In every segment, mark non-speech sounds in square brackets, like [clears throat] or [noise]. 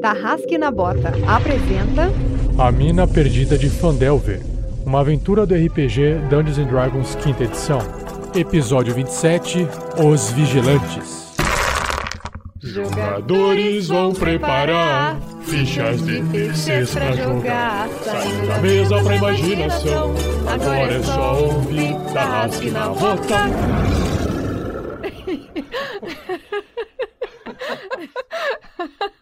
Tarrasque na Bota apresenta A Mina Perdida de Fandelver, uma aventura do RPG Dungeons and Dragons quinta edição. Episódio 27, Os Vigilantes. Jogadores vão preparar fichas de terceiros pra jogar. Saindo da mesa pra imaginação. Agora é só ouvir Tarrasque na Bota. [laughs]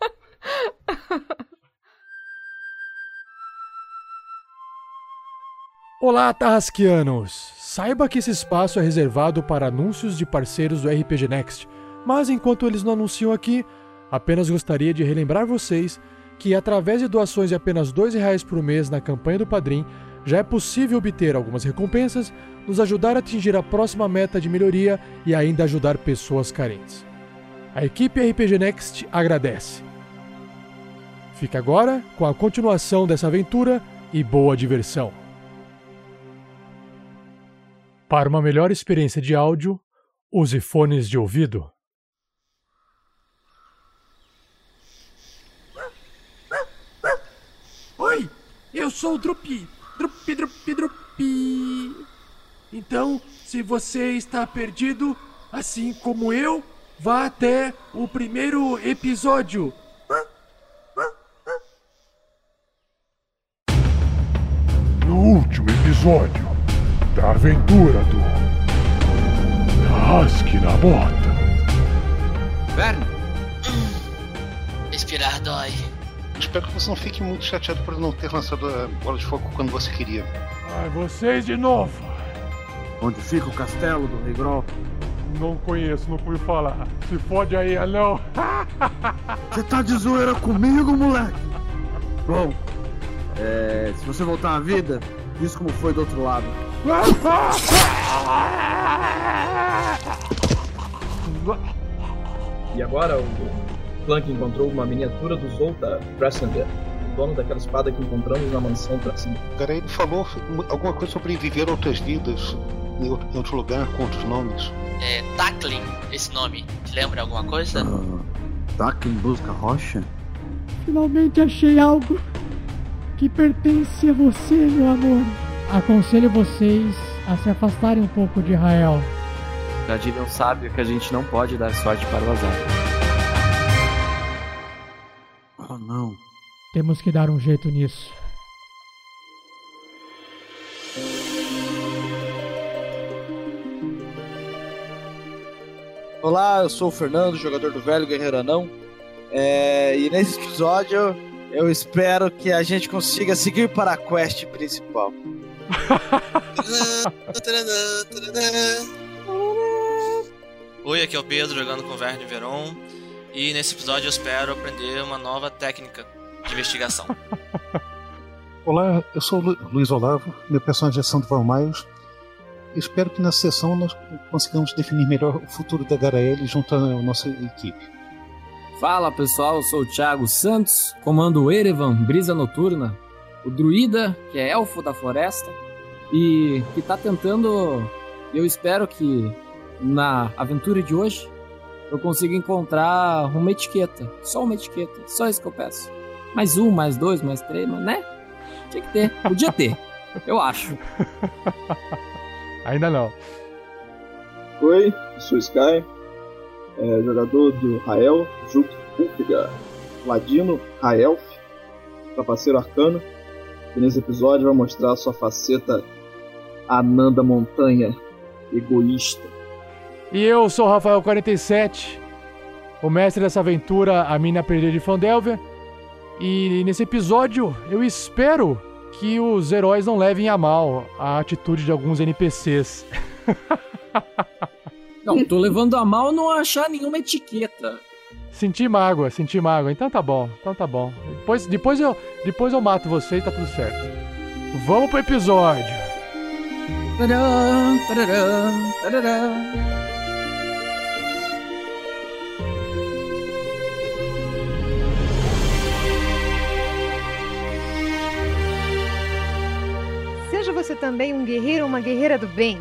Olá, Tarrasquianos! Saiba que esse espaço é reservado para anúncios de parceiros do RPG Next, mas enquanto eles não anunciam aqui, apenas gostaria de relembrar vocês que através de doações de apenas R$ reais por mês na campanha do Padrim, já é possível obter algumas recompensas, nos ajudar a atingir a próxima meta de melhoria e ainda ajudar pessoas carentes. A equipe RPG Next agradece. Fica agora com a continuação dessa aventura e boa diversão. Para uma melhor experiência de áudio, use fones de ouvido. Oi, eu sou o Drupi. Drupi, Drupi, Drupi. Então, se você está perdido, assim como eu, vá até o primeiro episódio. No último episódio da aventura do Rasque na Bota. Verne, Respirar dói. espero que você não fique muito chateado por não ter lançado a bola de fogo quando você queria. Ai, vocês de novo. Onde fica o castelo do Rei Grol? Não conheço, não fui falar. Se fode aí, anão. [laughs] Você tá de zoeira comigo, moleque? Bom, é, se você voltar à vida, diz como foi do outro lado. E agora o Clank encontrou uma miniatura do Zolta Brassender, dono daquela espada que encontramos na mansão Brassender. Cara, ele falou alguma coisa sobre viver outras vidas em outro, lugar com outros nomes. É Tackling, esse nome. Te lembra alguma coisa? Em busca rocha? Finalmente achei algo que pertence a você, meu amor. Aconselho vocês a se afastarem um pouco de Israel. Já diria um sábio que a gente não pode dar sorte para o azar. Oh, não. Temos que dar um jeito nisso. Olá, eu sou o Fernando, jogador do Velho Guerreiro Anão. É, e nesse episódio eu espero que a gente consiga seguir para a quest principal. [laughs] Oi, aqui é o Pedro jogando com o Verne Veron. E nesse episódio eu espero aprender uma nova técnica de investigação. [laughs] Olá, eu sou o Lu- Luiz Olavo, meu personagem é Sandro Miles. Espero que nessa sessão nós consigamos definir melhor o futuro da Garaele junto à nossa equipe. Fala pessoal, eu sou o Thiago Santos, comando o Erevan, Brisa Noturna, o druida, que é elfo da floresta, e que tá tentando. Eu espero que na aventura de hoje eu consiga encontrar uma etiqueta. Só uma etiqueta, só isso que eu peço. Mais um, mais dois, mais três, mas né? Tinha que ter, podia ter, [laughs] eu acho. Ainda não. Oi, eu sou Sky, é, jogador do Rael, Juk Ladino, Raelf, Trapaceiro Arcano, e nesse episódio vai mostrar a sua faceta anã da montanha, egoísta. E eu sou o Rafael47, o mestre dessa aventura, a mina perdida de Fandelver. E nesse episódio eu espero que os heróis não levem a mal a atitude de alguns NPCs. [laughs] Não, tô levando a mal não achar nenhuma etiqueta. Senti mágoa, senti mágoa. Então tá bom, então tá bom. Depois, depois, eu, depois eu mato vocês, tá tudo certo. Vamos pro episódio. Tadã. Seja você também um guerreiro ou uma guerreira do bem.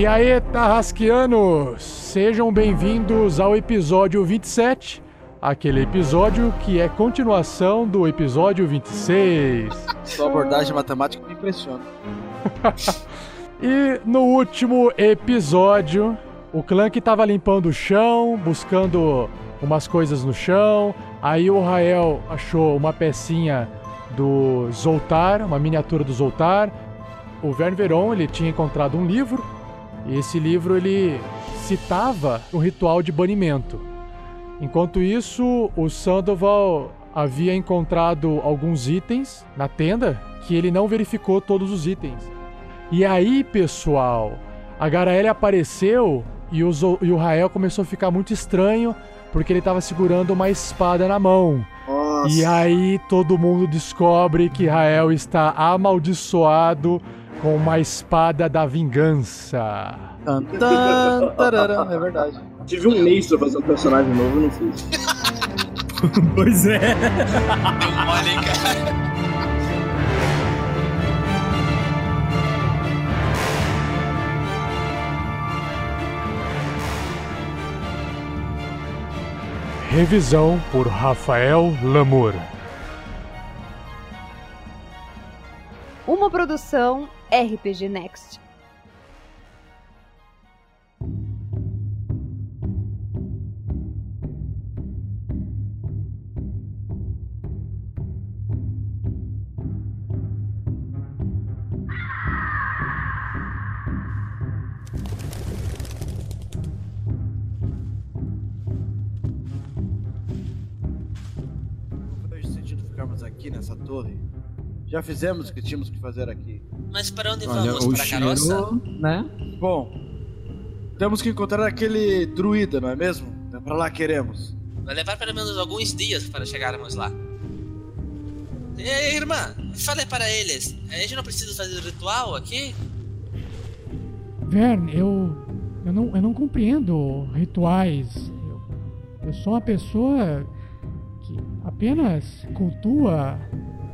E aí, Tarrasquianos! Sejam bem-vindos ao episódio 27, aquele episódio que é continuação do episódio 26. [laughs] Sua abordagem matemática me impressiona. [laughs] E no último episódio, o clã que tava limpando o chão, buscando umas coisas no chão. Aí o Rael achou uma pecinha do Zoltar, uma miniatura do Zoltar. O Verne Veron, ele tinha encontrado um livro. E esse livro ele citava um ritual de banimento. Enquanto isso, o Sandoval havia encontrado alguns itens na tenda que ele não verificou todos os itens. E aí, pessoal, a Garaele apareceu e e o Rael começou a ficar muito estranho porque ele estava segurando uma espada na mão. Nossa. E aí todo mundo descobre que Rael está amaldiçoado com uma espada da vingança. Tan, tan, tarará, é verdade. Tive um mês pra fazer um personagem novo e não fiz. [laughs] Pois é. Deu mole, hein, cara. Revisão por Rafael Lamour. Uma produção RPG Next. Ficarmos aqui nessa torre. Já fizemos o que tínhamos que fazer aqui. Mas para onde Olha, vamos? Para a carroça? né? Bom, temos que encontrar aquele druida, não é mesmo? É pra lá que queremos. Vai levar pelo menos alguns dias para chegarmos lá. Ei, irmã, fale para eles. A gente não precisa fazer ritual aqui? Vern, eu. Eu não, eu não compreendo rituais. Eu, eu sou uma pessoa que apenas cultua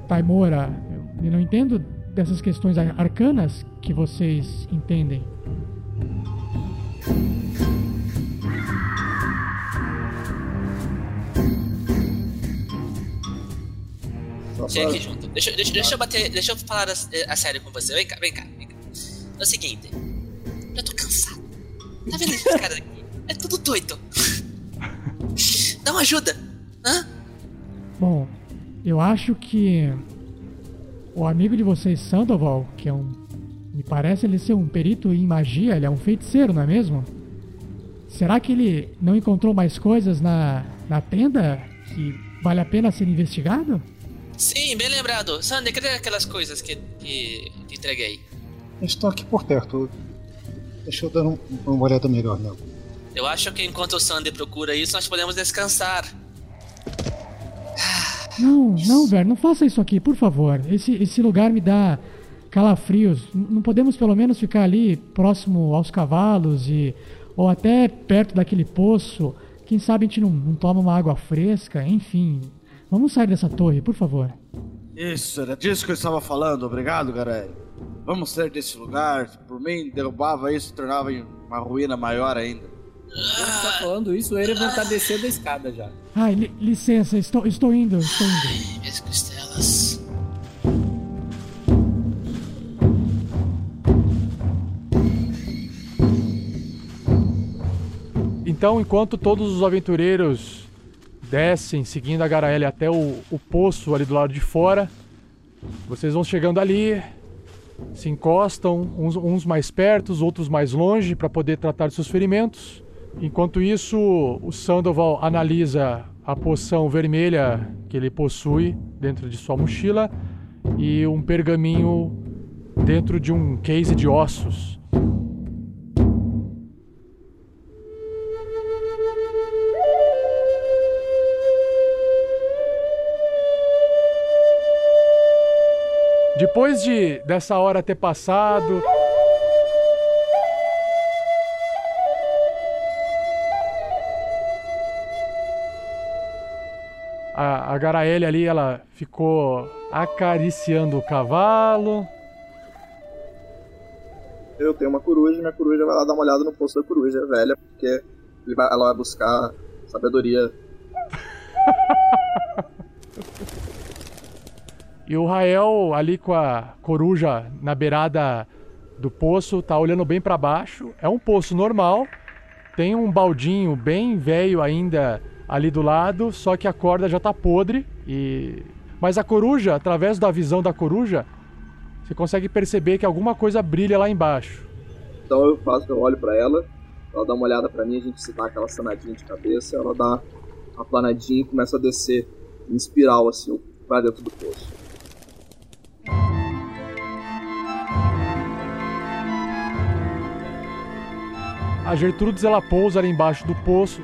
Taimora. Eu, não entendo dessas questões ar- arcanas que vocês entendem. Chega junto. Deixa, deixa, deixa eu bater. Deixa eu falar a, a sério com você. Vem cá, vem cá, vem cá. É o seguinte. Eu tô cansado. Tá vendo esses caras aqui? É tudo doido. Dá uma ajuda. Hã? Bom, eu acho que o amigo de vocês, Sandoval, que é um. Me parece ele ser um perito em magia, ele é um feiticeiro, não é mesmo? Será que ele não encontrou mais coisas na, na tenda que vale a pena ser investigado? Sim, bem lembrado. Sandy, cadê aquelas coisas que, que te entreguei? Estão aqui por perto. Deixa eu dar um- uma olhada melhor nela. Eu acho que enquanto o Sandy procura isso, nós podemos descansar. Não, não, velho, não faça isso aqui, por favor. Esse, esse lugar me dá calafrios. N- Não podemos pelo menos ficar ali próximo aos cavalos e ou até perto daquele poço. Quem sabe a gente não, não toma uma água fresca, enfim. Vamos sair dessa torre, por favor. Isso, era disso que eu estava falando. Obrigado, galera. Vamos sair desse lugar. Por mim, derrubava isso e tornava em uma ruína maior ainda. Enquanto tá falando isso, o Erevan tá descendo a escada já. Ai, li- licença, estou, estou indo, estou indo. Minhas costelas. Então, enquanto todos os aventureiros descem, seguindo a Garaele até o, o poço ali do lado de fora, vocês vão chegando ali, se encostam, uns, uns mais perto, os outros mais longe, para poder tratar de seus ferimentos. Enquanto isso, o Sandoval analisa a poção vermelha que ele possui dentro de sua mochila e um pergaminho dentro de um case de ossos. Depois de dessa hora ter passado, a, Garaele ali, ela ficou acariciando o cavalo. Eu tenho uma coruja, minha coruja vai lá dar uma olhada no poço da coruja velha, porque ela vai buscar sabedoria. [laughs] E o Rael ali com a coruja na beirada do poço, tá olhando bem pra baixo. É um poço normal. Tem um baldinho bem velho ainda ali do lado, só que a corda já tá podre e mas a coruja, através da visão da coruja, você consegue perceber que alguma coisa brilha lá embaixo. Então eu faço, eu olho pra ela, ela dá uma olhada pra mim, a gente se dá aquela sanadinha de cabeça, ela dá uma planadinha e começa a descer em espiral assim pra dentro do poço. A Gertrudes ela pousa ali embaixo do poço.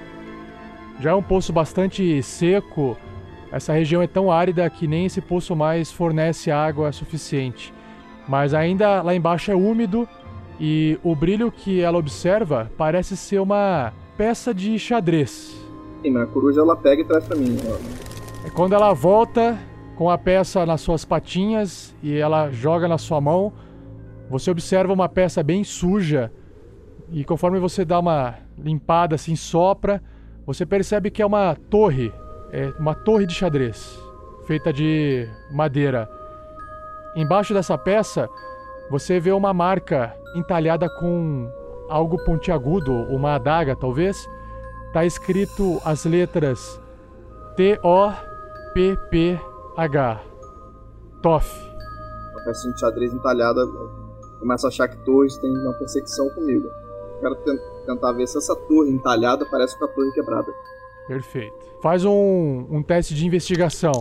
Já é um poço bastante seco. Essa região é tão árida que nem esse poço mais fornece água suficiente. Mas ainda lá embaixo é úmido e o brilho que ela observa parece ser uma peça de xadrez. Sim, mas a coruja ela pega e traz pra mim. ó. É quando ela volta com a peça nas suas patinhas e ela joga na sua mão, você observa uma peça bem suja e conforme você dá uma limpada assim, sopra, você percebe que é uma torre, é uma torre de xadrez, feita de madeira. Embaixo dessa peça, você vê uma marca entalhada com algo pontiagudo, uma adaga talvez. Tá escrito as letras T-O-P-P-H. Toff. Uma pecinha de xadrez entalhada, começa a achar que torres tem uma perseguição comigo. Quero ten- tentar ver se essa torre entalhada parece com a torre quebrada. Perfeito. Faz um, um teste de investigação.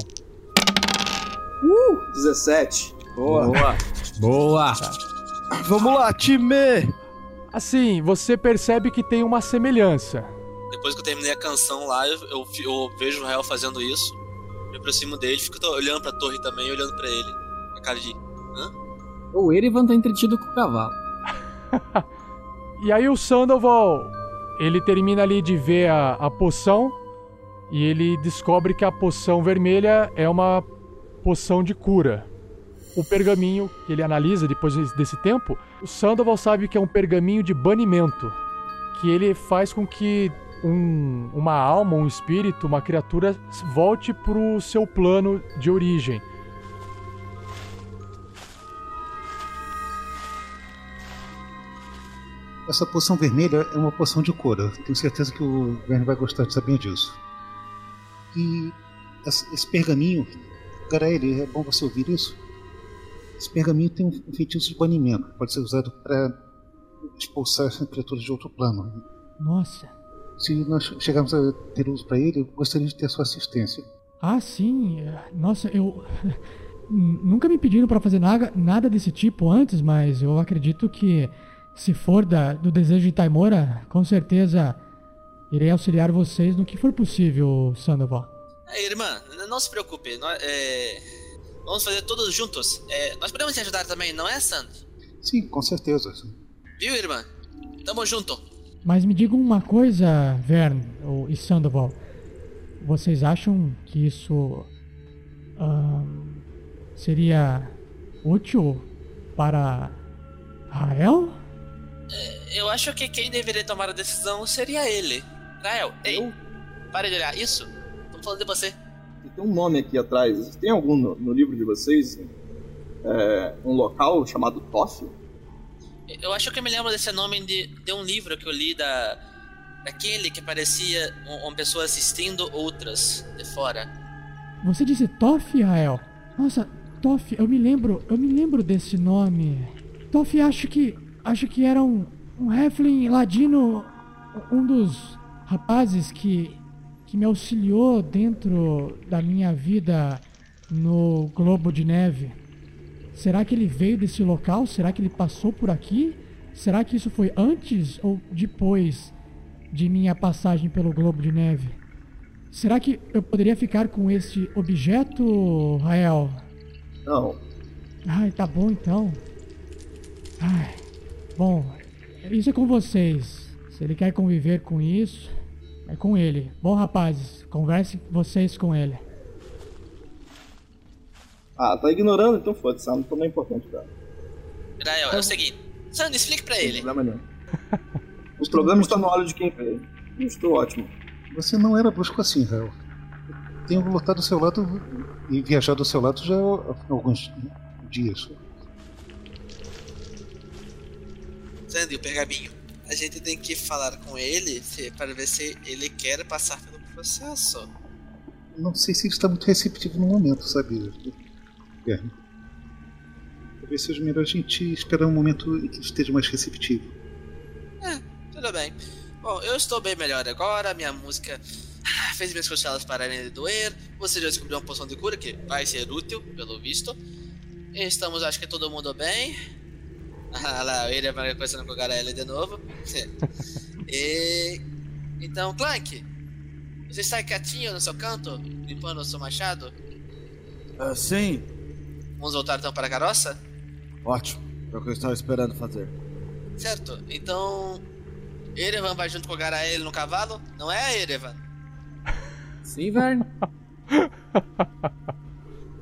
Uh! 17. Boa. Boa. Boa. Vamos lá, time! Assim, você percebe que tem uma semelhança. Depois que eu terminei a canção lá, eu, eu, eu vejo o Rael fazendo isso. Me aproximo dele, fico olhando pra torre também, olhando pra ele. A cara de. Hã? O Erevan tá entretido com o cavalo. [laughs] E aí o Sandoval, ele termina ali de ver a, a poção e ele descobre que a poção vermelha é uma poção de cura. O pergaminho que ele analisa depois desse tempo, o Sandoval sabe que é um pergaminho de banimento, que ele faz com que um- uma alma, um espírito, uma criatura volte pro seu plano de origem. Essa poção vermelha é uma poção de cura. Tenho certeza que o Verne vai gostar de saber disso. E esse pergaminho, Garaele, é bom você ouvir isso. Esse pergaminho tem um feitiço de banimento. Pode ser usado para expulsar criaturas de outro plano. Nossa. Se nós chegarmos a ter uso para ele, eu gostaria de ter sua assistência. Ah, sim. Nossa, eu. [laughs] Nunca me pediram pra fazer nada, nada desse tipo antes, mas eu acredito que se for da, do desejo de Taimora, com certeza irei auxiliar vocês no que for possível, Sandoval. É, irmã, não se preocupe. Nós, é, vamos fazer todos juntos. É, nós podemos te ajudar também, não é, Sandy? Sim, com certeza. Viu, irmã? Tamo junto. Mas me digam uma coisa, Vern ou- e Sandoval. Vocês acham que isso seria útil para Rael? Eu acho que quem deveria tomar a decisão seria ele. Rael, ei, pare de olhar. Isso? Tô falando de você. Tem um nome aqui atrás. Tem algum no, no livro de vocês? É, um local chamado Toff? Eu acho que eu me lembro desse nome de, de um livro que eu li da. daquele que parecia um- uma pessoa assistindo outras de fora. Você disse Toff, Rael? Nossa, Toff, eu me lembro, eu me lembro desse nome. Toff, acho que, acho que era um, um Heflin ladino, um dos rapazes que, que me auxiliou dentro da minha vida no Globo de Neve. Será que ele veio desse local? Será que ele passou por aqui? Será que isso foi antes ou depois de minha passagem pelo Globo de Neve? Será que eu poderia ficar com este objeto, Rael? Não. Ai, tá bom então. Ai, bom, isso é com vocês. Se ele quer conviver com isso, é com ele. Bom, rapazes, converse vocês com ele. Ah, tá ignorando? Então foda-se, não também é importante, cara. Grael, é o seguinte. Sandy, explique pra ele. problema nenhum. Os problemas estão no olho de quem vê. Eu Estou ótimo. Você não era brusco assim, Rael. Tenho lutado ao seu lado e viajado ao seu lado já há alguns dias. Sandy, o pergaminho. A gente tem que falar com ele para ver se ele quer passar pelo processo. Não sei se ele está muito receptivo no momento, sabe, Guilherme? Talvez seja melhor a gente esperar um momento em que ele esteja mais receptivo. Tudo bem. Bom, eu estou bem melhor agora. Minha música ah, fez minhas costelas pararem de doer. Você já descobriu uma poção de cura que vai ser útil, pelo visto. Estamos, acho que todo mundo bem. Ah lá, ele vai conversando com o Garelli de novo. [laughs] e. Então, Clank, você está quietinho no seu canto, limpando o seu machado? Ah, sim, Vamos voltar então para a carroça? ótimo. É o que eu estava esperando fazer. Certo, então. Erevan vai junto com o Garaele no cavalo? Não é, Erevan? Sim, Verne.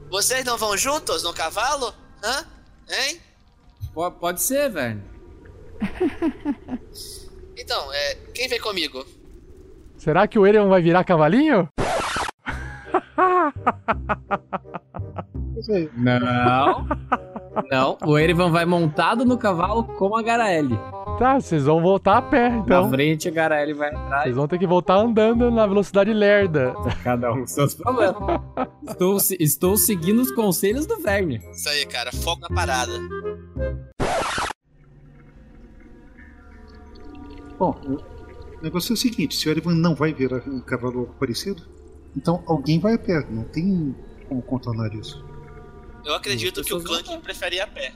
Vocês não vão juntos no cavalo? Hã? Hein? Po- pode ser, Verne. [laughs] Então, é, quem vem comigo? Será que o Erevan vai virar cavalinho? Não. [laughs] Não, o Erevan vai montado no cavalo com a Garaele. Tá, vocês vão voltar a pé, Na então. frente, a Garaele vai atrás. Vocês vão ter que voltar andando na velocidade lerda. Cada um com seus problemas. estou, estou seguindo os conselhos do Verne. Isso aí, cara, foco na parada. Bom, o negócio é o seguinte: se o Erevan não vai virar um cavalo parecido, então alguém vai a pé. Não tem como contornar isso. Eu acredito que o pessoas Clank prefere ir a pé.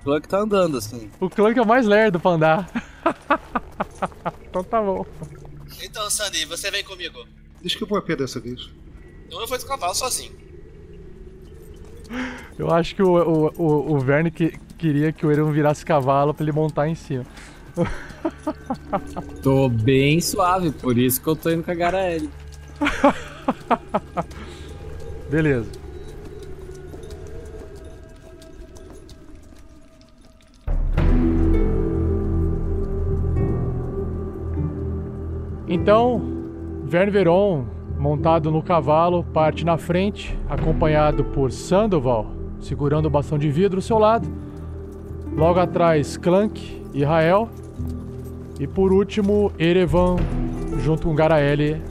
O Clank tá andando assim. O Clank é o mais lerdo pra andar. [laughs] então tá bom. Então, Sandy, você vem comigo. Deixa que eu vou a pé dessa vez. Então eu vou de cavalo sozinho. Eu acho que o, o, o, o Verne que, queria que o Erevan virasse cavalo pra ele montar em cima. [laughs] Tô bem suave, por isso que eu tô indo com a Garaele. Beleza. Então, Verne Veron, montado no cavalo, parte na frente, acompanhado por Sandoval, segurando o bastão de vidro ao seu lado. Logo atrás, Clank e Rael. E por último, Erevan, junto com Garaele,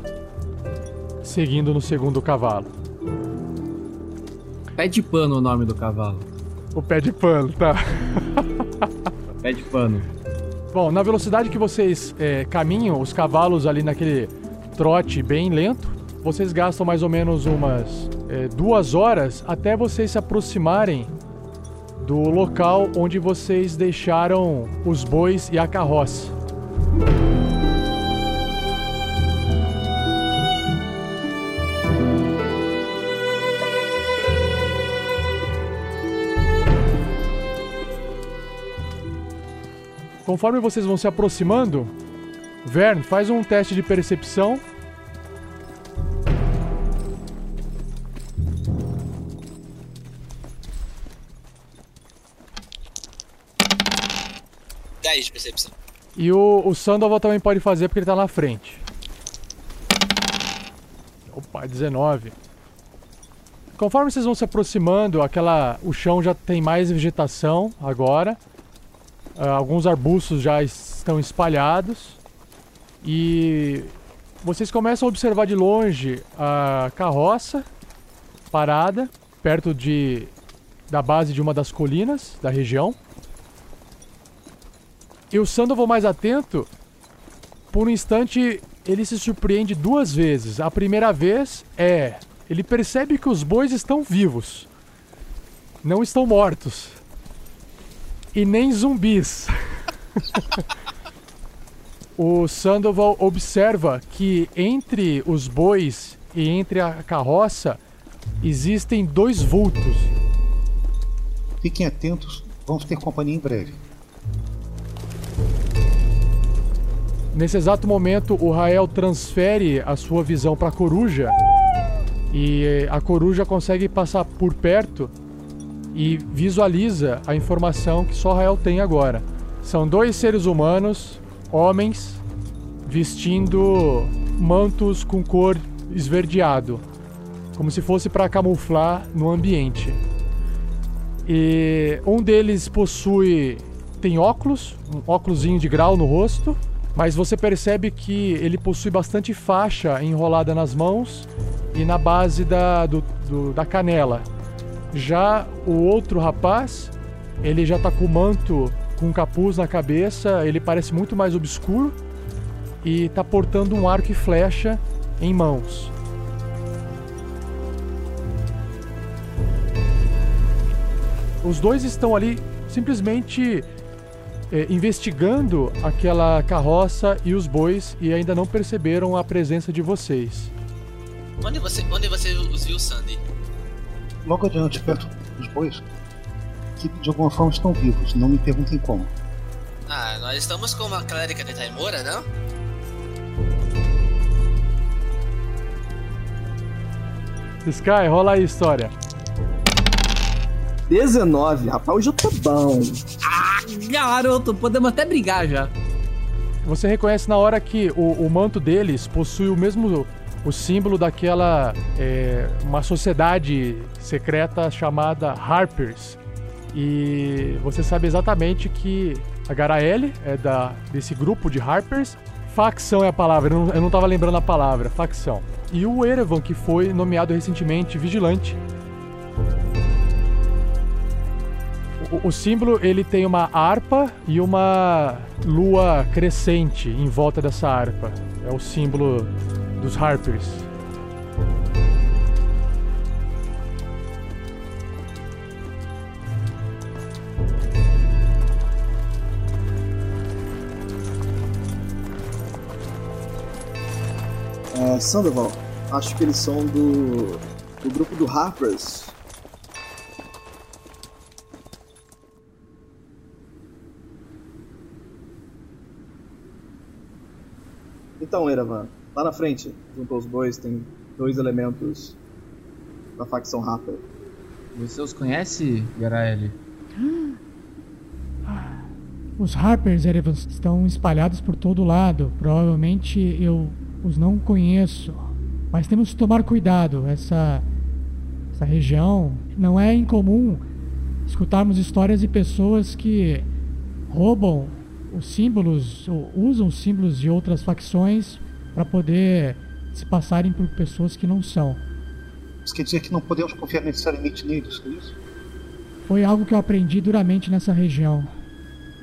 seguindo no segundo cavalo. Pé de pano o nome do cavalo. O pé de pano, tá? Pé de pano. Bom, na velocidade que vocês é, caminham, os cavalos ali naquele trote bem lento, vocês gastam mais ou menos umas é, duas horas até vocês se aproximarem do local onde vocês deixaram os bois e a carroça. Conforme vocês vão se aproximando, Vern, faz um teste de percepção. Dez de percepção. E o, o Sandoval também pode fazer porque ele tá na frente. Opa, 19. Conforme vocês vão se aproximando, aquela, o chão já tem mais vegetação agora. Ah, alguns arbustos já estão espalhados. E vocês começam a observar de longe a carroça parada perto de da base de uma das colinas da região. E o Sandoval mais atento, por um instante ele se surpreende duas vezes. A primeira vez é ele percebe que os bois estão vivos, não estão mortos e nem zumbis. o Sandoval observa que entre os bois e entre a carroça existem dois vultos. Fiquem atentos, vamos ter companhia em breve. Nesse exato momento, o Rael transfere a sua visão para a coruja e a coruja consegue passar por perto e visualiza a informação que só Rael tem agora. São dois seres humanos, homens, vestindo mantos com cor esverdeado, como se fosse para camuflar no ambiente. E um deles possui tem óculos, um óculosinho de grau no rosto, mas você percebe que ele possui bastante faixa enrolada nas mãos e na base da, do, do, da canela. Já o outro rapaz, ele já tá com o manto com capuz na cabeça, ele parece muito mais obscuro e tá portando um arco e flecha em mãos. Os dois estão ali simplesmente é, investigando aquela carroça e os bois e ainda não perceberam a presença de vocês. Onde você, onde você os viu, Sandy? Logo adiante, perto dos bois, que de alguma forma estão vivos, não me perguntem como. Ah, nós estamos com uma clérica de Taimora, não? Sky, rola aí a história. 19, rapaz, hoje eu tô bom. Ah, garoto, podemos até brigar já. Você reconhece na hora que o, o manto deles possui o mesmo o símbolo daquela é, uma sociedade secreta chamada Harpers. E você sabe exatamente que a Garaele é da desse grupo de Harpers. Facção é a palavra eu não, eu não tava lembrando a palavra facção. E o Erevan que foi nomeado recentemente vigilante. O, o símbolo ele tem uma harpa e uma lua crescente em volta dessa harpa. É o símbolo dos Harpers. É, Sandoval, acho que eles são do, do grupo do Harpers. Então, Eravan, lá na frente, junto aos bois, tem dois elementos da facção Harper. Você os conhece, Garaele? [gasps] Os Harpers Erevan estão espalhados por todo lado. Provavelmente eu os não conheço. Mas temos que tomar cuidado. Essa, essa região não é incomum escutarmos histórias de pessoas que roubam os símbolos, ou usam os símbolos de outras facções para poder se passarem por pessoas que não são. Isso quer dizer que não podemos confiar necessariamente neles, é isso? Foi algo que eu aprendi duramente nessa região.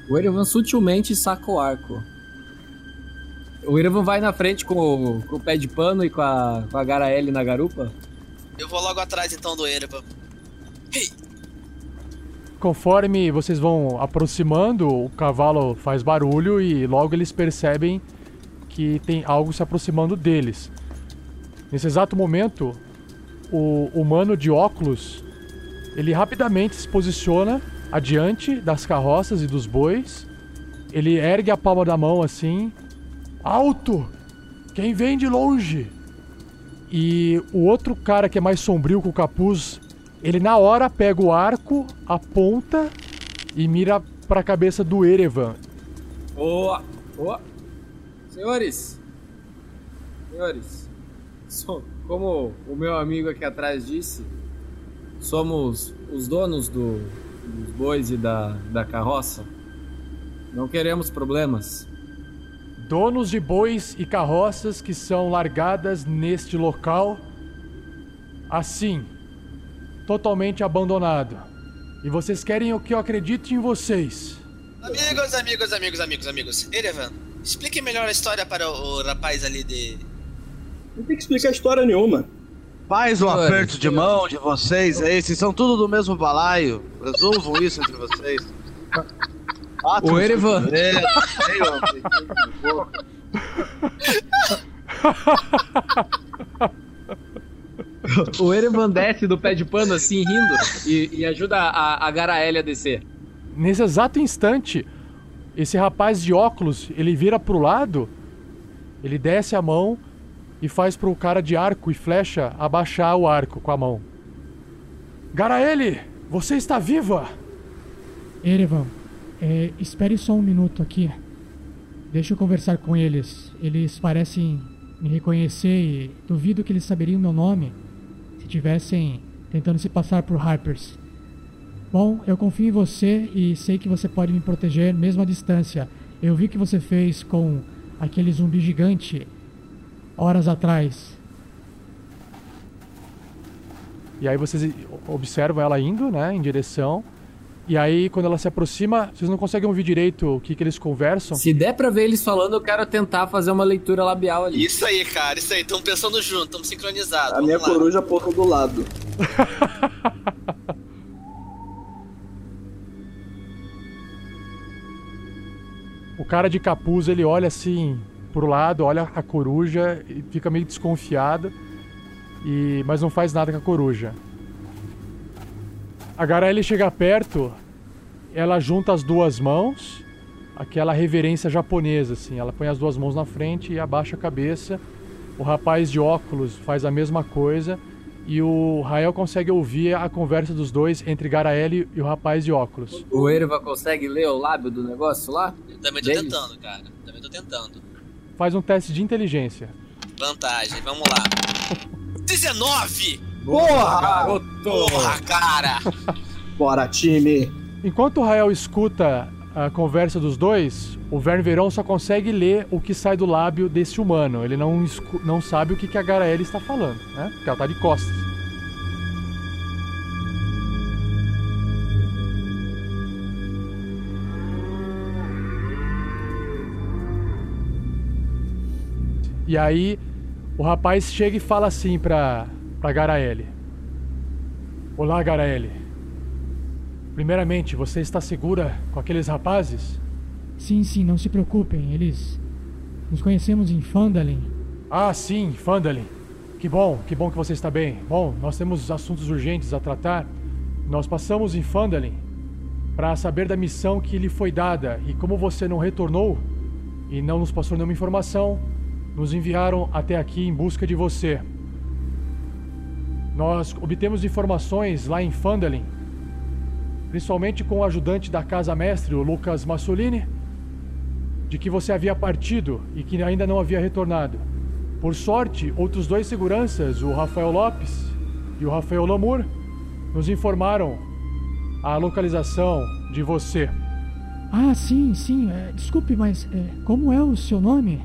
O Erevan sutilmente saca o arco. O Erevan vai na frente com o, com o pé de pano e com a, com a Garaele na garupa. Eu vou logo atrás então do Erevan. Hey, Conforme vocês vão aproximando, o cavalo faz barulho e logo eles percebem que tem algo se aproximando deles. Nesse exato momento, o humano de óculos ele rapidamente se posiciona adiante das carroças e dos bois. Ele ergue a palma da mão assim: Alto! Quem vem de longe? E o outro cara que é mais sombrio com o capuz, ele na hora pega o arco, aponta e mira para a cabeça do Erevan. Boa! Boa! Senhores! Senhores! Como o meu amigo aqui atrás disse, somos os donos do, dos bois e da, da carroça. Não queremos problemas. Donos de bois e carroças que são largadas neste local, assim, totalmente abandonado. E vocês querem o que eu acredite em vocês. Amigos, amigos, amigos, amigos, amigos. Erevan, Explique melhor a história para o rapaz ali de. Não tem que explicar história nenhuma. Faz um aperto de mão de vocês aí, vocês são tudo do mesmo balaio. Resolvam isso entre vocês. O Erevan. O Erevan desce do pé de pano assim, rindo, e, e ajuda a, a Garaele a descer. Nesse exato instante, esse rapaz de óculos, ele vira pro lado, ele desce a mão e faz pro cara de arco e flecha abaixar o arco com a mão. Garaele, você está viva! Erevan, é, espere só um minuto aqui. Deixa eu conversar com eles. Eles parecem me reconhecer e duvido que eles saberiam meu nome se tivessem tentando se passar por Harpers. Bom, eu confio em você e sei que você pode me proteger mesmo à distância. Eu vi o que você fez com aquele zumbi gigante horas atrás. E aí vocês observam ela indo, né, em direção. E aí, quando ela se aproxima, vocês não conseguem ouvir direito o que, que eles conversam. Se der pra ver eles falando, eu quero tentar fazer uma leitura labial ali. Isso aí, cara, isso aí. Estamos pensando junto, estamos sincronizados. A Vamos minha lá. coruja porra do lado. [laughs] O cara de capuz, ele olha assim pro lado, olha a coruja e fica meio desconfiado. E mas não faz nada com a coruja. A Garelli chega perto, ela junta as duas mãos, aquela reverência japonesa assim, ela põe as duas mãos na frente e abaixa a cabeça. O rapaz de óculos faz a mesma coisa e o Rael consegue ouvir a conversa dos dois entre Garaele e o rapaz de óculos. O Erevan consegue ler o lábio do negócio lá? Eu também tô Deles? tentando, cara. Também tô tentando. Faz um teste de inteligência. Vantagem, vamos lá. [laughs] 19! Porra! Garoto! Porra, cara! [laughs] Bora, time! Enquanto o Rael escuta a conversa dos dois, o Verne Verão só consegue ler o que sai do lábio desse humano. Ele não, não sabe o que, que a Garaele está falando, né? Porque ela tá de costas. E aí, o rapaz chega e fala assim pra, pra Garaele. Olá, Garaele. Primeiramente, você está segura com aqueles rapazes? Sim, sim, não se preocupem. Eles nos conhecemos em Fandalin. Ah, sim, Fandalin. Que bom, que bom que você está bem. Bom, nós temos assuntos urgentes a tratar. Nós passamos em Fandalin para saber da missão que lhe foi dada e como você não retornou e não nos passou nenhuma informação, nos enviaram até aqui em busca de você. Nós obtemos informações lá em Fandalin, principalmente com o ajudante da casa mestre, o Lucas Massolini, de que você havia partido e que ainda não havia retornado. Por sorte, outros dois seguranças, o Rafael Lopes e o Rafael Lamour, nos informaram a localização de você. Ah, sim, sim. é, desculpe, mas é, como é o seu nome?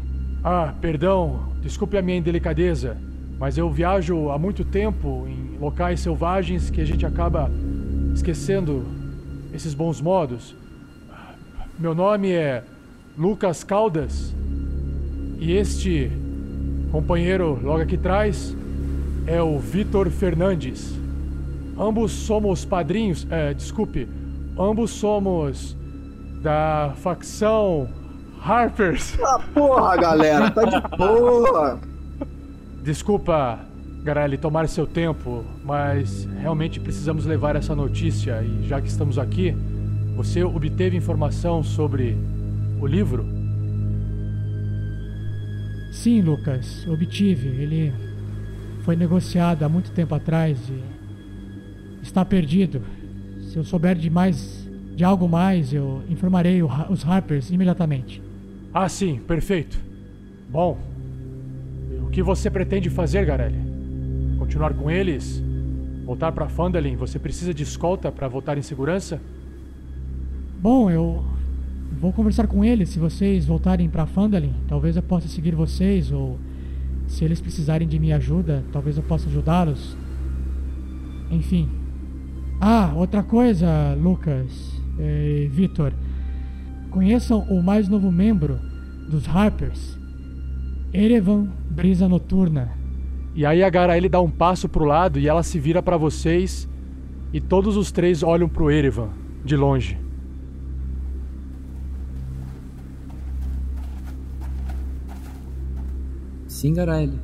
Ah, perdão, desculpe a minha indelicadeza, mas eu viajo há muito tempo em locais selvagens que a gente acaba esquecendo esses bons modos. Meu nome é Lucas Caldas e este companheiro logo aqui atrás é o Vitor Fernandes. Ambos somos padrinhos, é, desculpe, ambos somos da facção Harpers. Ah, porra, galera, tá de boa! Desculpa, Garelli, tomar seu tempo, mas realmente precisamos levar essa notícia e já que estamos aqui, você obteve informação sobre o livro? Sim, Lucas, obtive. Ele foi negociado há muito tempo atrás e está perdido. Se eu souber de mais, de algo mais, eu informarei os Harpers imediatamente. Ah, sim, perfeito. Bom, o que você pretende fazer, Garelli? Continuar com eles? Voltar para Fandalin? Você precisa de escolta para voltar em segurança? Bom, eu vou conversar com eles se vocês voltarem para Fandalin. Talvez eu possa seguir vocês ou se eles precisarem de minha ajuda, talvez eu possa ajudá-los. Enfim. Ah, outra coisa, Lucas e Vitor. Conheçam o mais novo membro dos Harpers. Erevan, brisa noturna. E aí a Garaele dá um passo pro lado e ela se vira para vocês e todos os três olham pro Erevan de longe. Sim, Garaele.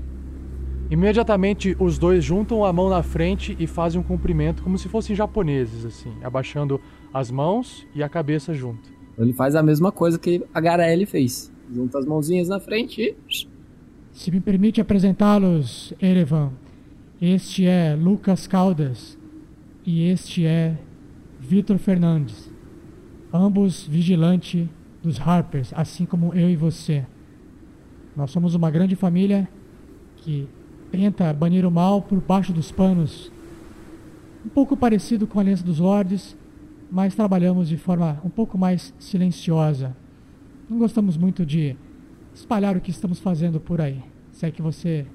Imediatamente os dois juntam a mão na frente e fazem um cumprimento como se fossem japoneses, assim, abaixando as mãos e a cabeça junto. Ele faz a mesma coisa que a Garaele fez. Junta as mãozinhas na frente e. Se me permite apresentá-los, Erevan, este é Lucas Caldas e este é Vitor Fernandes, ambos vigilante dos Harpers, assim como eu e você. Nós somos uma grande família que tenta banir o mal por baixo dos panos, um pouco parecido com a Aliança dos Lordes, mas trabalhamos de forma um pouco mais silenciosa. Não gostamos muito de espalhar o que estamos fazendo por aí. Se é que você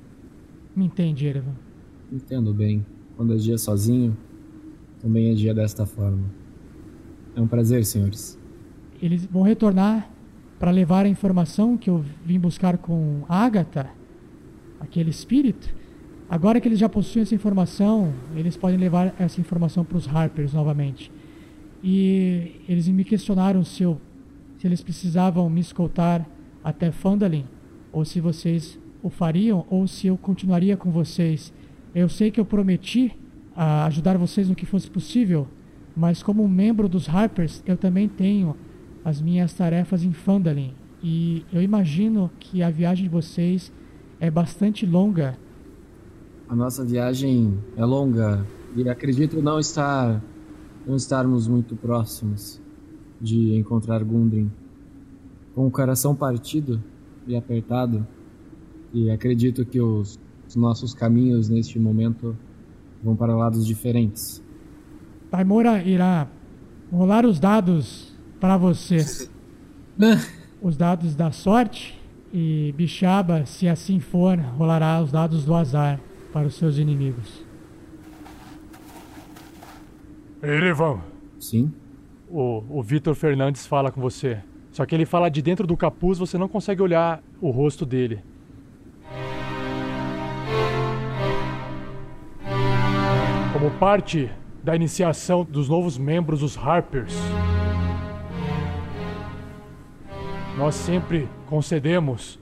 me entende, Erevan. Entendo bem. Quando é dia sozinho, também é dia desta forma. É um prazer, senhores. Eles vão retornar para levar a informação que eu vim buscar com Agatha, aquele espírito. Agora que eles já possuem essa informação, eles podem levar essa informação para os Harpers novamente. E eles me questionaram se, eu, se eles precisavam me escoltar até Fandalin, ou se vocês o fariam, ou se eu continuaria com vocês. Eu sei que eu prometi a ajudar vocês no que fosse possível, mas como membro dos Harpers, eu também tenho as minhas tarefas em Fandalin. E eu imagino que a viagem de vocês é bastante longa. A nossa viagem é longa e acredito não estar não estarmos muito próximos de encontrar Gundren. Com o coração partido e apertado, e acredito que os, os nossos caminhos neste momento vão para lados diferentes. Taimora irá rolar os dados para você. [laughs] os dados da sorte e Bixaba, se assim for, rolará os dados do azar para os seus inimigos. Erevan. Sim? O, o Vitor Fernandes fala com você. Só que ele fala de dentro do capuz, você não consegue olhar o rosto dele. Como parte da iniciação dos novos membros, os Harpers, nós sempre concedemos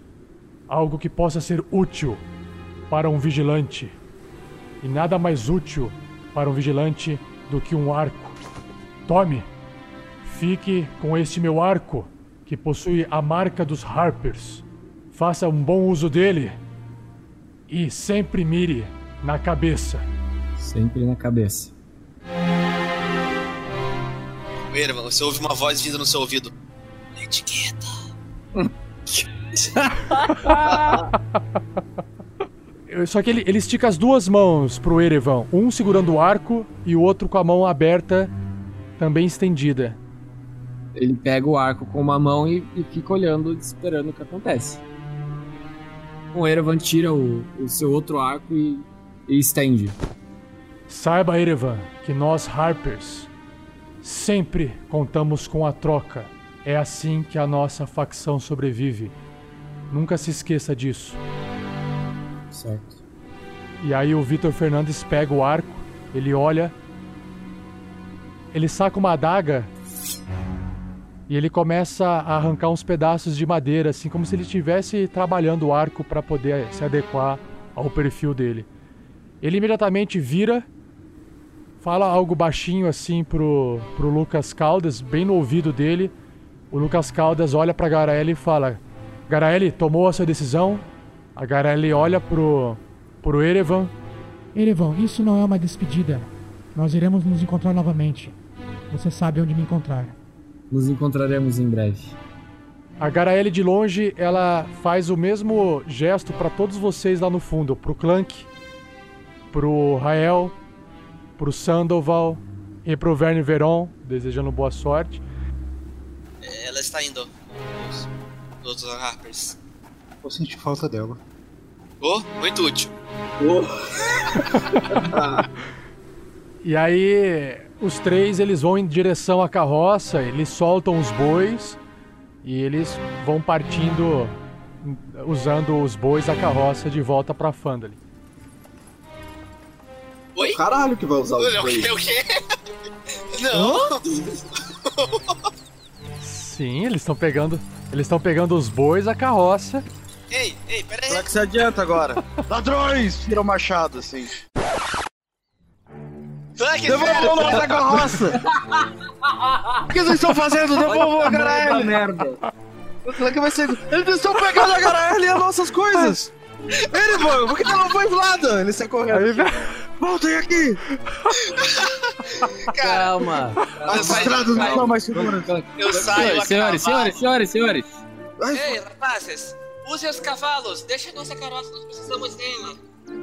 algo que possa ser útil para um vigilante. E nada mais útil para um vigilante do que um arco. Tome, fique com este meu arco, que possui a marca dos Harpers. Faça um bom uso dele e sempre mire na cabeça. Sempre na cabeça. Erva, você ouve uma voz vinda no seu ouvido. Etiqueta. [laughs] [laughs] [laughs] Só que ele, ele estica as duas mãos pro Erevan, um segurando o arco e o outro com a mão aberta, também estendida. Ele pega o arco com uma mão e, e fica olhando, esperando o que acontece. O Erevan tira o, o seu outro arco e, e estende. Saiba, Erevan, que nós Harpers sempre contamos com a troca. É assim que a nossa facção sobrevive. Nunca se esqueça disso. Certo. E aí o Vitor Fernandes pega o arco, ele olha, ele saca uma adaga e ele começa a arrancar uns pedaços de madeira, assim como se ele estivesse trabalhando o arco para poder se adequar ao perfil dele. Ele imediatamente vira, fala algo baixinho assim pro, pro Lucas Caldas, bem no ouvido dele. O Lucas Caldas olha pra Garaele e fala: Garaele, tomou a sua decisão? A Garaele olha pro, pro Erevan. Erevan, isso não é uma despedida. Nós iremos nos encontrar novamente. Você sabe onde me encontrar. Nos encontraremos em breve. A Garaele de longe, ela faz o mesmo gesto para todos vocês lá no fundo, pro Clank, pro Rael, pro Sandoval e pro Verne Veron, desejando boa sorte. Ela está indo com os outros Harpers. Vou sentir falta dela. Oh, muito útil. E aí, os três eles vão em direção à carroça, eles soltam os bois E eles vão partindo usando os bois da carroça de volta pra Fandali. Oi? Caralho que vai usar os Olha, o dois. quê? O quê? [laughs] Não! Sim, eles estão pegando, eles estão pegando os bois da carroça. Que se adianta agora? [laughs] Ladrões! Tira o machado, assim. Frank, Devolvam nossa carroça! [laughs] O que vocês estão fazendo? Devolvam a Garaele! merda. Será que vai ser... Eles estão pegando a Garaele e as nossas coisas! Ele, mano, por que ela não foi inflada? Ele sai correndo. Voltem aqui! [laughs] Calma. As estradas não estão mais seguras. eu saio Senhores, senhores, senhores, senhores. Ei, rapazes, usem os cavalos, deixa a nossa carroça, nós precisamos dela.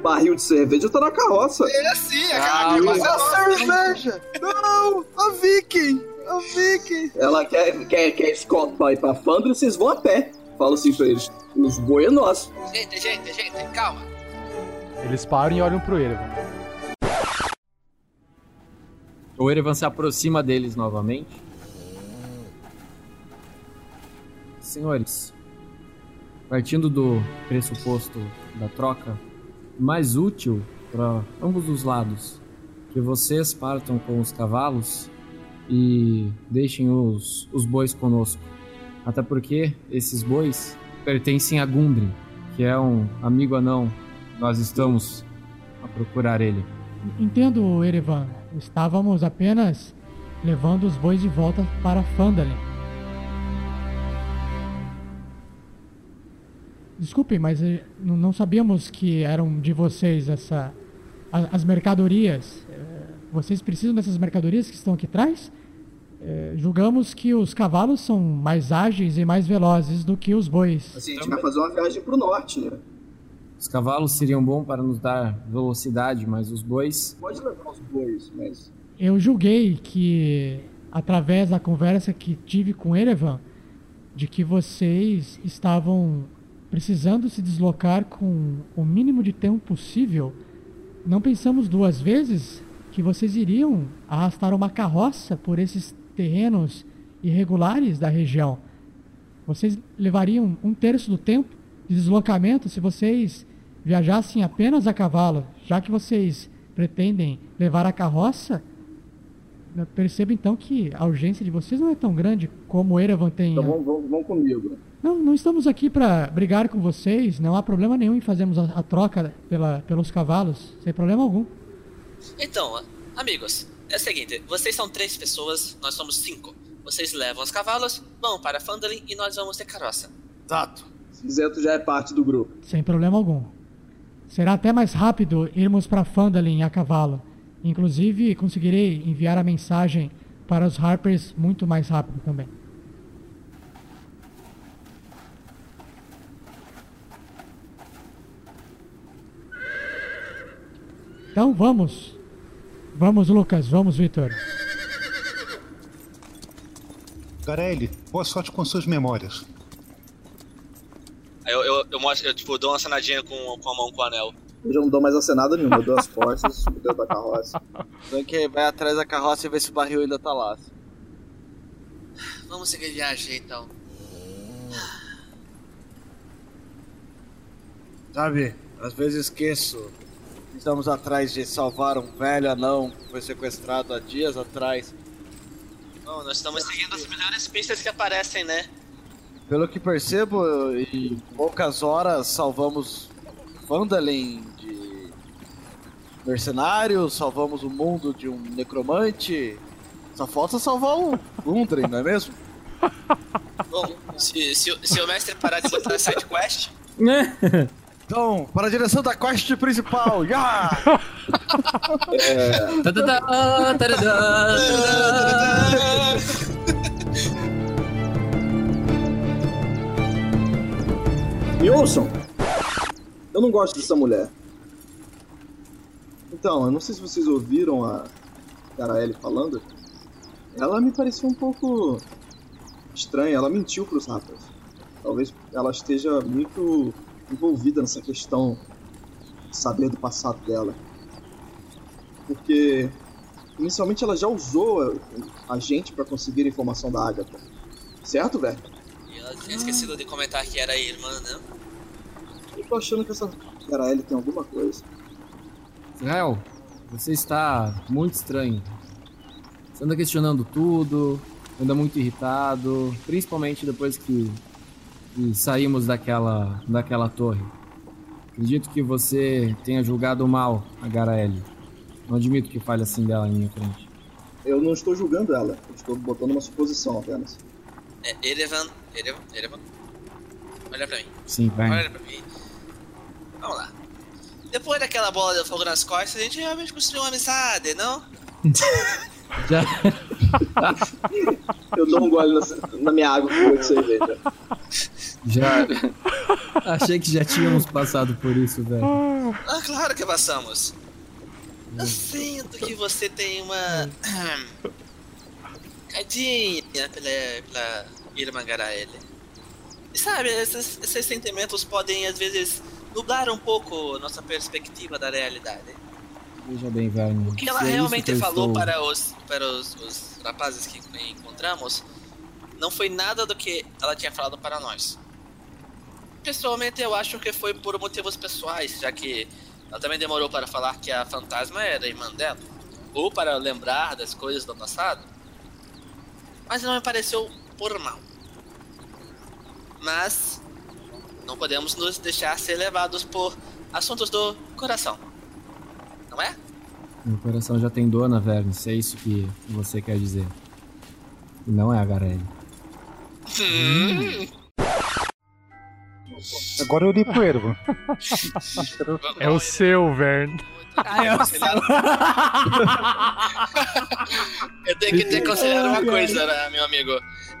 Barril de cerveja tá na carroça. É assim, a carroça A cerveja! Não! A Viking! A Viking! Ela quer, quer, quer escolta pra ir pra Fandra e vocês vão a pé. Fala assim pra eles. Os boi é nosso. Gente, gente, gente, calma. Eles param e olham pro Erevan. O Erevan se aproxima deles novamente. Senhores, partindo do pressuposto da troca, mais útil para ambos os lados que vocês partam com os cavalos e deixem os, os bois conosco. Até porque esses bois pertencem a Gundry, que é um amigo anão. Nós estamos a procurar ele. Entendo, Erevan. Estávamos apenas levando os bois de volta para Fandalin. Desculpem, mas eh, não sabíamos que eram de vocês essa as mercadorias. Eh, Vocês precisam dessas mercadorias que estão aqui atrás? Eh, julgamos que os cavalos são mais ágeis e mais velozes do que os bois. Assim, a gente vai fazer uma viagem pro norte, né? Os cavalos seriam bons para nos dar velocidade, mas os bois. Pode levar os bois, mas. Eu julguei que, através da conversa que tive com Erevan, de que vocês estavam precisando se deslocar com o mínimo de tempo possível. Não pensamos duas vezes que vocês iriam arrastar uma carroça por esses terrenos irregulares da região. Vocês levariam um terço do tempo de deslocamento se vocês viajassem apenas a cavalo, já que vocês pretendem levar a carroça. Eu Perceba então que a urgência de vocês não é tão grande como o Erevan tem. Então vão, vão, vão comigo. Não, não estamos aqui para brigar com vocês. Não há problema nenhum em fazermos a, a troca pela, pelos cavalos, sem problema algum. Então, amigos, é o seguinte, vocês são três pessoas, nós somos cinco. Vocês levam os cavalos, vão para Fandalin e nós vamos ter carroça. Exato. Cinzento já é parte do grupo. Sem problema algum. Será até mais rápido irmos para Fandalin a cavalo. Inclusive, conseguirei enviar a mensagem para os Harpers muito mais rápido também. Então vamos. Vamos, Lucas. Vamos, Victor. Garelli, boa sorte com suas memórias. Eu, eu, eu, mostro, eu tipo, dou uma sanadinha com, com a mão com o anel. Eu já não dou mais acenada nenhuma, eu dou as subo [laughs] dentro da carroça. Frank vai atrás da carroça e vê se o barril ainda tá lá. Vamos seguir viagem então. Sabe, às vezes esqueço. Estamos atrás de salvar um velho anão que foi sequestrado há dias atrás. Bom, nós estamos seguindo as melhores pistas que aparecem, né? Pelo que percebo, em poucas horas salvamos Vandalin de mercenários, salvamos o mundo de um necromante. Só falta salvar o Gundren, não é mesmo? [laughs] Bom, se, se, o- se o mestre parar de botar side quest, Então, para a direção da quest principal, [laughs] já! Tadadá. Me ouçam! Eu não gosto dessa mulher. Então, eu não sei se vocês ouviram a Caraeli falando. Ela me pareceu um pouco estranha, ela mentiu pros rapazes. Talvez ela esteja muito envolvida nessa questão de saber do passado dela. Porque inicialmente ela já usou a gente para conseguir a informação da Agatha. Certo, velho? Ela tinha esquecido de comentar que era irmã, né? Eu tô achando que essa Garaele tem alguma coisa. Israel, você está muito estranho. Você anda questionando tudo, anda muito irritado, principalmente depois que, que saímos daquela, daquela torre. Acredito que você tenha julgado mal a Garaele. Não admito que fale assim dela em minha frente. Eu não estou julgando ela, eu estou botando uma suposição apenas. É, Erevan, Erevan, Erevan. Olha pra mim. Sim, vai. Olha pra mim. Vamos lá. Depois daquela bola de fogo nas costas, a gente realmente construiu uma amizade, não? [laughs] Já. Eu dou um gole na, na minha água com de cerveja. Já. Achei que já tínhamos passado por isso, velho. Ah, claro que passamos. Eu sinto que você tem uma. [clears throat] [clears throat] Cadinha pela, pela irmã Garaele. Sabe, esses, esses sentimentos podem às vezes nublar um pouco nossa perspectiva da realidade. Veja bem, velho. O que ela realmente falou para, os, para os, os rapazes que encontramos não foi nada do que ela tinha falado para nós. Pessoalmente, eu acho que foi por motivos pessoais, já que ela também demorou para falar que a fantasma era irmã dela, ou para lembrar das coisas do passado. Mas não me pareceu por mal. Mas não podemos nos deixar ser levados por assuntos do coração. Não é? Meu coração já tem dona, Verne, se é isso que você quer dizer. E não é a Garelli. Hum. Agora eu li pro Ervo. É o seu, Vern. Ah, eu, [laughs] eu tenho que te considerar uma coisa, né, meu amigo.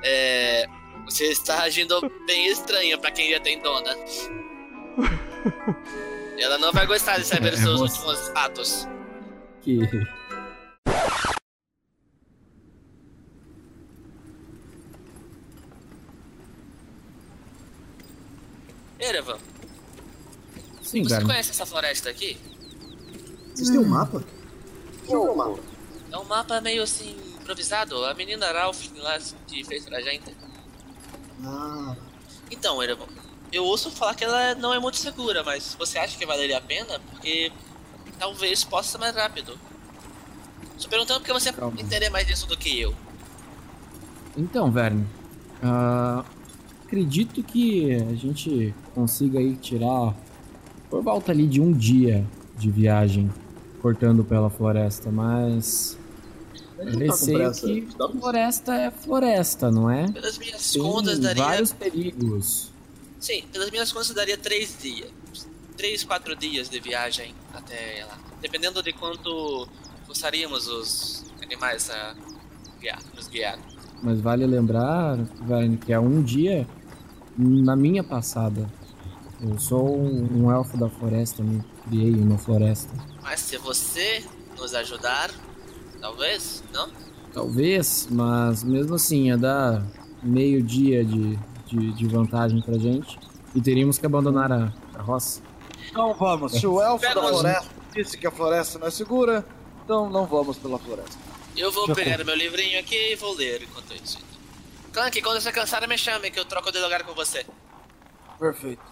É, você está agindo bem estranho pra quem já tem dona. Ela não vai gostar de saber os É, seus você- últimos atos. Que. Erevan, Sim, você conhece essa floresta aqui? Vocês têm um mapa? Eu ver o mapa. É um mapa meio assim improvisado. A menina Ralph lá que fez pra gente. Ah, Então, Erevan, eu ouço falar que ela não é muito segura, mas você acha que valeria a pena? Porque talvez possa ser mais rápido. Tô perguntando porque você Calma. entender mais disso do que eu. Então, Verne, ah, acredito que a gente consiga aí tirar por volta ali de um dia de viagem cortando pela floresta, mas não tá que floresta é floresta, não é? Pelas minhas Tem contas daria. vários perigos. Sim, pelas minhas contas daria três dias. Três, quatro dias de viagem até lá. Dependendo de quanto forçaríamos os animais a guiar, nos guiar. Mas vale lembrar, Verne, que há um dia na minha passada. Eu sou um, um elfo da floresta, me criei em uma floresta. Mas se você nos ajudar, talvez, não? Talvez, mas mesmo assim ia dar meio dia de, de, de vantagem pra gente. E teríamos que abandonar a, a roça. Então vamos, se o elfo da Pega os- floresta disse que a floresta não é segura, então não vamos pela floresta. Eu vou Já pegar meu livrinho aqui e vou ler enquanto isso. Clank, quando você cansar, me chame que eu troco de lugar com você. Perfeito.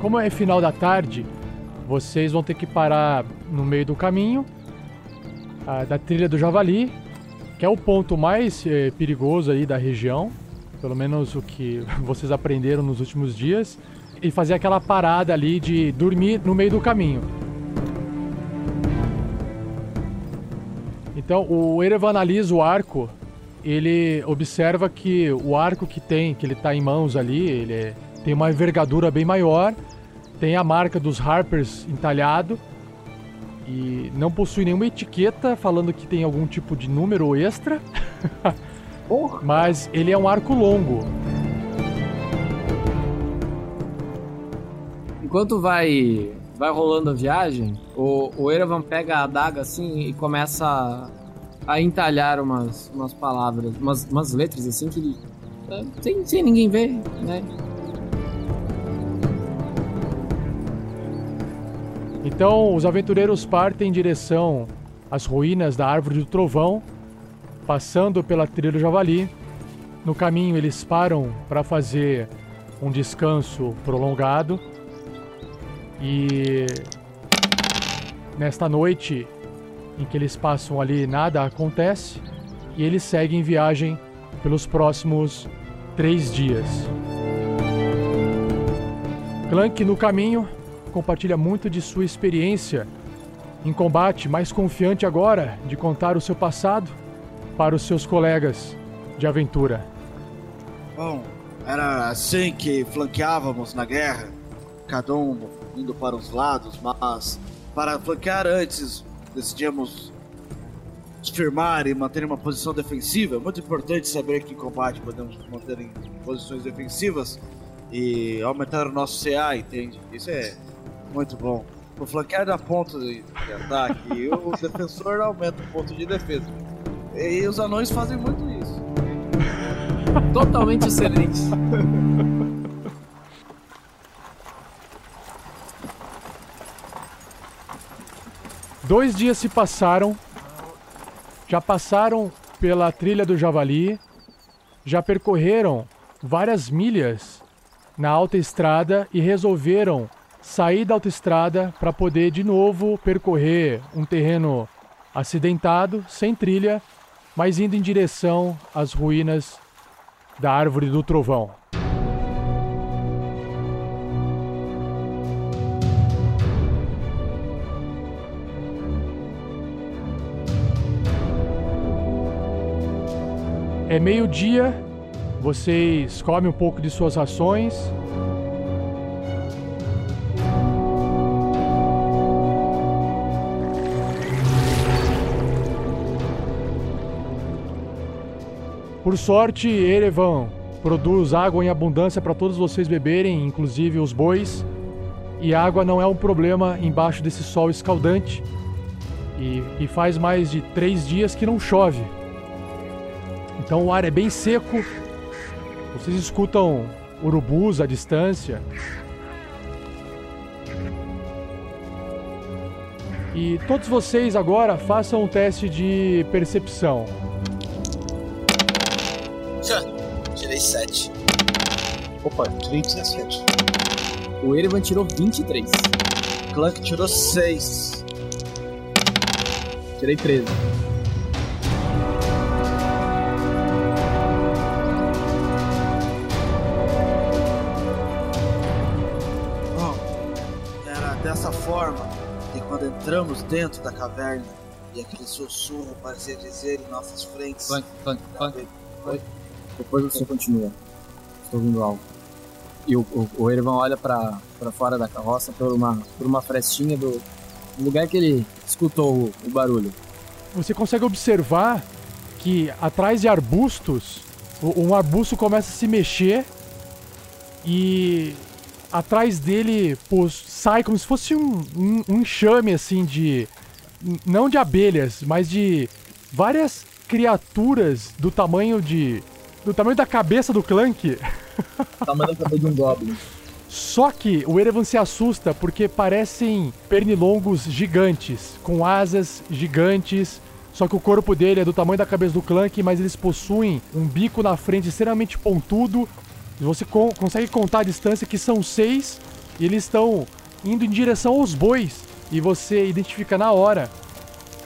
Como é final da tarde, vocês vão ter que parar no meio do caminho ah, da trilha do Javali, que é o ponto mais eh, perigoso aí da região, pelo menos o que [laughs] vocês aprenderam nos últimos dias, e fazer aquela parada ali de dormir no meio do caminho. Então, o Erevan analisa o arco, ele observa que o arco que tem, que ele tá em mãos ali, ele é- tem uma envergadura bem maior, tem a marca dos Harpers entalhado e não possui nenhuma etiqueta falando que tem algum tipo de número extra. [laughs] Mas ele é um arco longo. Enquanto vai vai rolando a viagem, o, o Erevan pega a adaga assim e começa a, a entalhar umas, umas palavras, umas, umas letras assim que ele. é, sem, sem ninguém ver, né? Então, os aventureiros partem em direção às ruínas da Árvore do Trovão, passando pela trilha do Javali. No caminho, eles param para fazer um descanso prolongado. E nesta noite em que eles passam ali, nada acontece e eles seguem viagem pelos próximos três dias. Clank, no caminho, compartilha muito de sua experiência em combate, mais confiante agora de contar o seu passado para os seus colegas de aventura. Bom, era assim que flanqueávamos na guerra, cada um indo para os lados, mas para flanquear antes decidimos firmar e manter uma posição defensiva. É muito importante saber que em combate podemos manter em posições defensivas e aumentar o nosso CA, entende? Isso é muito bom. O flanquear da ponta de, de ataque, o [laughs] defensor aumenta o ponto de defesa. E os anões fazem muito isso. Totalmente excelente. Dois dias se passaram, já passaram pela trilha do Javali, já percorreram várias milhas na autoestrada e resolveram sair da autoestrada para poder de novo percorrer um terreno acidentado, sem trilha, mas indo em direção às ruínas da Árvore do Trovão. É meio-dia, vocês comem um pouco de suas rações. Por sorte, Erevan produz água em abundância para todos vocês beberem, inclusive os bois. E água não é um problema embaixo desse sol escaldante. E, e faz mais de três dias que não chove. Então o ar é bem seco. Vocês escutam urubus à distância. E todos vocês agora façam um teste de percepção. Tirei 7. Opa, tirei 17. O Erevan tirou 23. Clank tirou 6. Tirei 13. Bom, era dessa forma que quando entramos dentro da caverna e aquele sussurro parecia dizer em nossas frentes. Clank, clank, clank. Depois você continua. Estou ouvindo algo. E o, o, o olha pra fora da carroça por uma, por uma frestinha do do lugar que ele escutou o, o barulho. Você consegue observar que atrás de arbustos, um arbusto começa a se mexer e atrás dele pô, sai como se fosse um, um, um enxame assim de. Não de abelhas, mas de várias criaturas do tamanho de. Do tamanho da cabeça do Clank. [laughs] Tamanho da cabeça de um Goblin. Só que o Erevan se assusta porque parecem pernilongos gigantes, com asas gigantes. Só que o corpo dele é do tamanho da cabeça do Clank, mas eles possuem um bico na frente extremamente pontudo. Você con- consegue contar a distância que são seis e eles estão indo em direção aos bois. E você identifica na hora,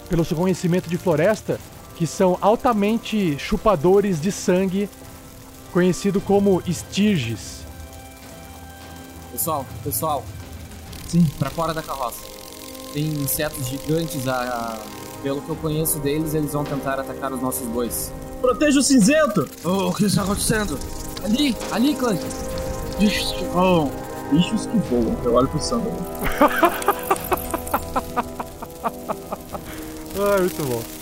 pelo seu conhecimento de floresta, que são altamente chupadores de sangue, conhecido como estirges. Pessoal, pessoal. Sim, pra fora da carroça. Tem insetos gigantes, a, a- pelo que eu conheço deles, eles vão tentar atacar os nossos bois. Proteja o cinzento! Oh, o que está acontecendo? Ali, ali, Clank. Bichos que voam. Bichos que voam. Eu olho pro Sandro. [laughs] Ah, muito bom.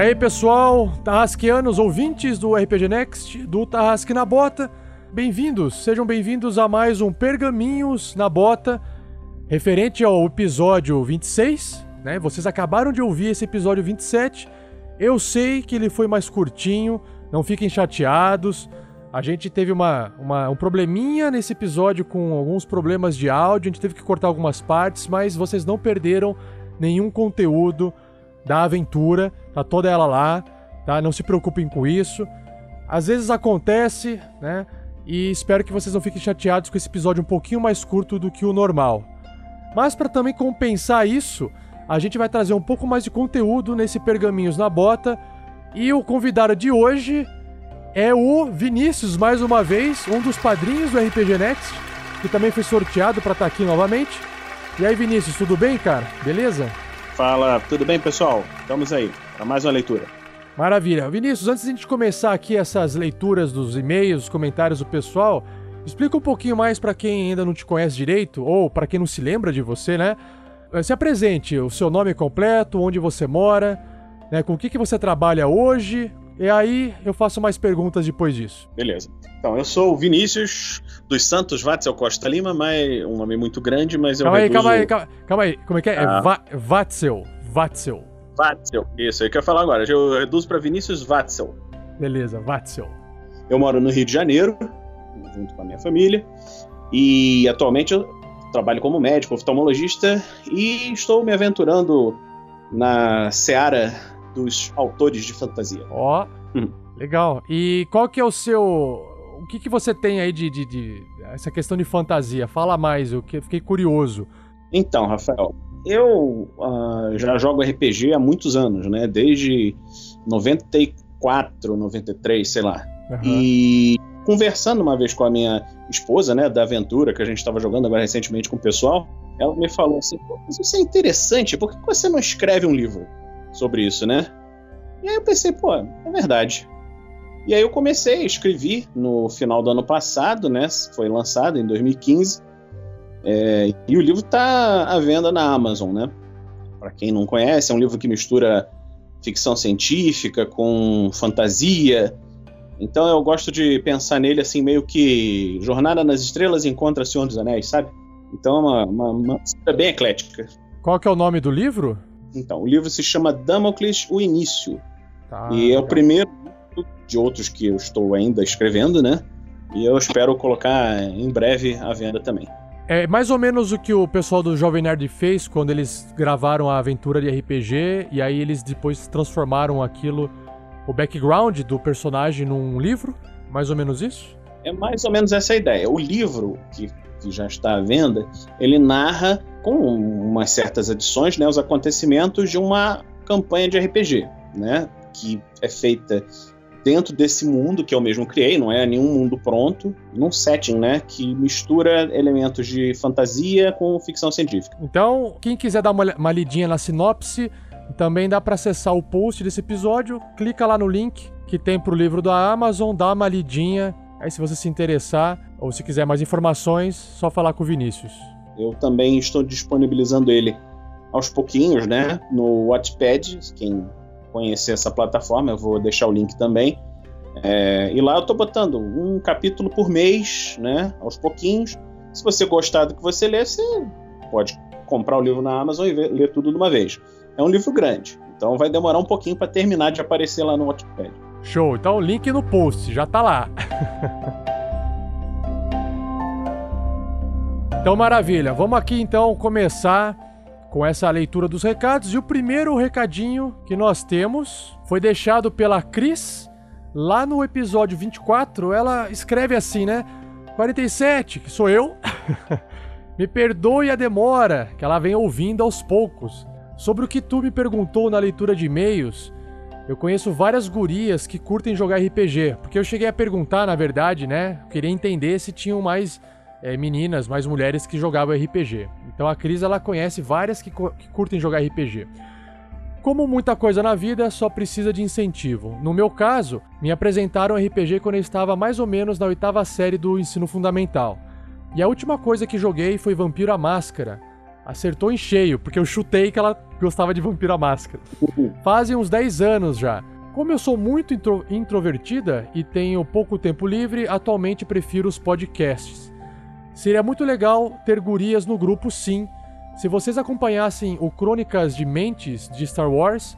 Aí, pessoal, tarrasqueanos, ouvintes do RPG Next, do Tarrasque na Bota, bem-vindos, sejam bem-vindos a mais um Pergaminhos na Bota, referente ao episódio 26, né? Vocês acabaram de ouvir esse episódio 27. Eu sei que ele foi mais curtinho, não fiquem chateados. A gente teve uma, uma, um probleminha nesse episódio com alguns problemas de áudio, a gente teve que cortar algumas partes, mas vocês não perderam nenhum conteúdo da aventura, tá toda ela lá, tá? Não se preocupem com isso. Às vezes acontece, né? E espero que vocês não fiquem chateados com esse episódio um pouquinho mais curto do que o normal. Mas para também compensar isso, a gente vai trazer um pouco mais de conteúdo nesse Pergaminhos na Bota. E o convidado de hoje é o Vinícius, mais uma vez, um dos padrinhos do RPG Next, que também foi sorteado para estar aqui novamente. E aí, Vinícius, tudo bem, cara? Beleza? Fala, tudo bem, pessoal? Estamos aí para mais uma leitura. Maravilha. Vinícius, antes de a gente começar aqui essas leituras dos e-mails, comentários do pessoal, explica um pouquinho mais para quem ainda não te conhece direito, ou para quem não se lembra de você, né? Se apresente, o seu nome completo, onde você mora, né? com o que, que você trabalha hoje, e aí eu faço mais perguntas depois disso. Beleza. Então, eu sou o Vinícius dos Santos Watzel Costa Lima, mas um nome muito grande, mas eu calma reduzo... aí, calma aí, calma, calma aí. Como é que é? Ah. É Va Watzel. Watzel. Watzel. Isso, é eu ia falar agora. Eu reduzo para Vinícius Watzel. Beleza, Watzel. Eu moro no Rio de Janeiro, junto com a minha família, e atualmente eu trabalho como médico, oftalmologista, e estou me aventurando na seara dos autores de fantasia. Ó, Hum. legal. E qual que é o seu... O que, que você tem aí de, de, de- Essa questão de fantasia? Fala mais, eu que- fiquei curioso. Então, Rafael, eu ah, já jogo RPG há muitos anos, né? Desde 94, 93, sei lá. Aham. E conversando uma vez com a minha esposa, né, da aventura que a gente estava jogando agora recentemente com o pessoal, ela me falou assim: Pô, mas isso é interessante, por que você não escreve um livro sobre isso, né? E aí eu pensei, pô, é verdade. E aí eu comecei, escrevi no final do ano passado, né? Foi lançado em 2015. É, e o livro está à venda na Amazon, né? Para quem não conhece, é um livro que mistura ficção científica com fantasia. Então eu gosto de pensar nele assim, meio que Jornada nas Estrelas encontra Senhor dos Anéis, sabe? Então é uma, uma, uma bem eclética. Qual que é o nome do livro? Então, o livro se chama Damocles, o Início. Tá, e é legal. o primeiro de outros que eu estou ainda escrevendo, né? E eu espero colocar em breve à venda também. É mais ou menos o que o pessoal do Jovem Nerd fez quando eles gravaram a aventura de RPG e aí eles depois transformaram aquilo, o background do personagem num livro? Mais ou menos isso? É mais ou menos essa a ideia. O livro, que, que já está à venda, ele narra, com umas certas adições, né, os acontecimentos de uma campanha de RPG, né? Que é feita dentro desse mundo que eu mesmo criei, não é nenhum mundo pronto, num setting, né? Que mistura elementos de fantasia com ficção científica. Então, quem quiser dar uma, uma lidinha na sinopse, também dá para acessar o post desse episódio, clica lá no link que tem pro livro da Amazon, dá uma lidinha. Aí se você se interessar ou se quiser mais informações, só falar com o Vinícius. Eu também estou disponibilizando ele aos pouquinhos, né? No Wattpad, quem conhecer essa plataforma, eu vou deixar o link também. É, e lá eu tô botando um capítulo por mês, né? Aos pouquinhos. Se você gostar do que você lê, você pode comprar o livro na Amazon e ver- ler tudo de uma vez. É um livro grande, então vai demorar um pouquinho para terminar de aparecer lá no Wattpad. Show, então o link no post, já tá lá. [laughs] então maravilha, vamos aqui então começar com essa leitura dos recados. E o primeiro recadinho que nós temos foi deixado pela Cris lá no episódio 24. Ela escreve assim, né? 47, que sou eu. [laughs] me perdoe a demora, que ela vem ouvindo aos poucos. Sobre o que tu me perguntou na leitura de e-mails, eu conheço várias gurias que curtem jogar RPG, porque eu cheguei a perguntar, na verdade, né? Queria entender se tinham mais é, meninas, mais mulheres que jogavam RPG. Então a Cris ela conhece várias que, que curtem jogar RPG. Como muita coisa na vida, só precisa de incentivo. No meu caso, me apresentaram RPG quando eu estava mais ou menos na oitava série do ensino fundamental. E a última coisa que joguei foi Vampiro à Máscara. Acertou em cheio, porque eu chutei que ela gostava de Vampiro à Máscara. Fazem uns 10 anos já. Como eu sou muito intro introvertida e tenho pouco tempo livre, atualmente prefiro os podcasts. Seria muito legal ter gurias no grupo, sim. Se vocês acompanhassem o Crônicas de Mentes de Star Wars,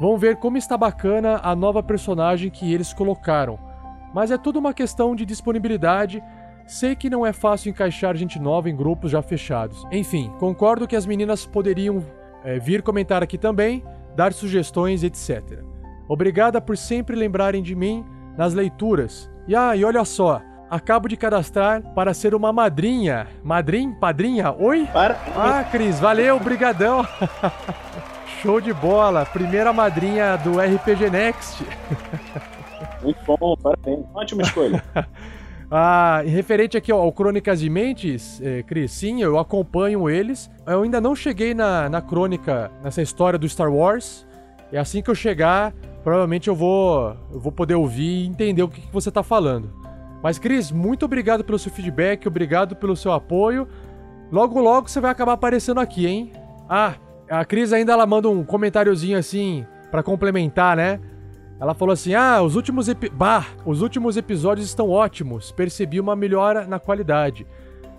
vão ver como está bacana a nova personagem que eles colocaram. Mas é tudo uma questão de disponibilidade. Sei que não é fácil encaixar gente nova em grupos já fechados. Enfim, concordo que as meninas poderiam é, vir comentar aqui também, dar sugestões, etc. Obrigada por sempre lembrarem de mim nas leituras. E ah, e olha só, acabo de cadastrar para ser uma madrinha. Madrinha? Padrinha? Oi? Para. Ah, Cris, valeu, brigadão. [laughs] Show de bola, primeira madrinha do RPG Next. [laughs] Muito bom, parabéns. Ótima escolha. [laughs] Ah, referente aqui ao Crônicas de Mentes, eh, Cris, sim, eu acompanho eles. Eu ainda não cheguei na, na crônica, nessa história do Star Wars. É assim que eu chegar, provavelmente eu vou, eu vou poder ouvir e entender o que, que você está falando. Mas, Cris, muito obrigado pelo seu feedback, obrigado pelo seu apoio. Logo, logo você vai acabar aparecendo aqui, hein? Ah, a Cris ainda ela manda um comentáriozinho assim para complementar, né? Ela falou assim: "Ah, os últimos bah, os últimos episódios estão ótimos. Percebi uma melhora na qualidade.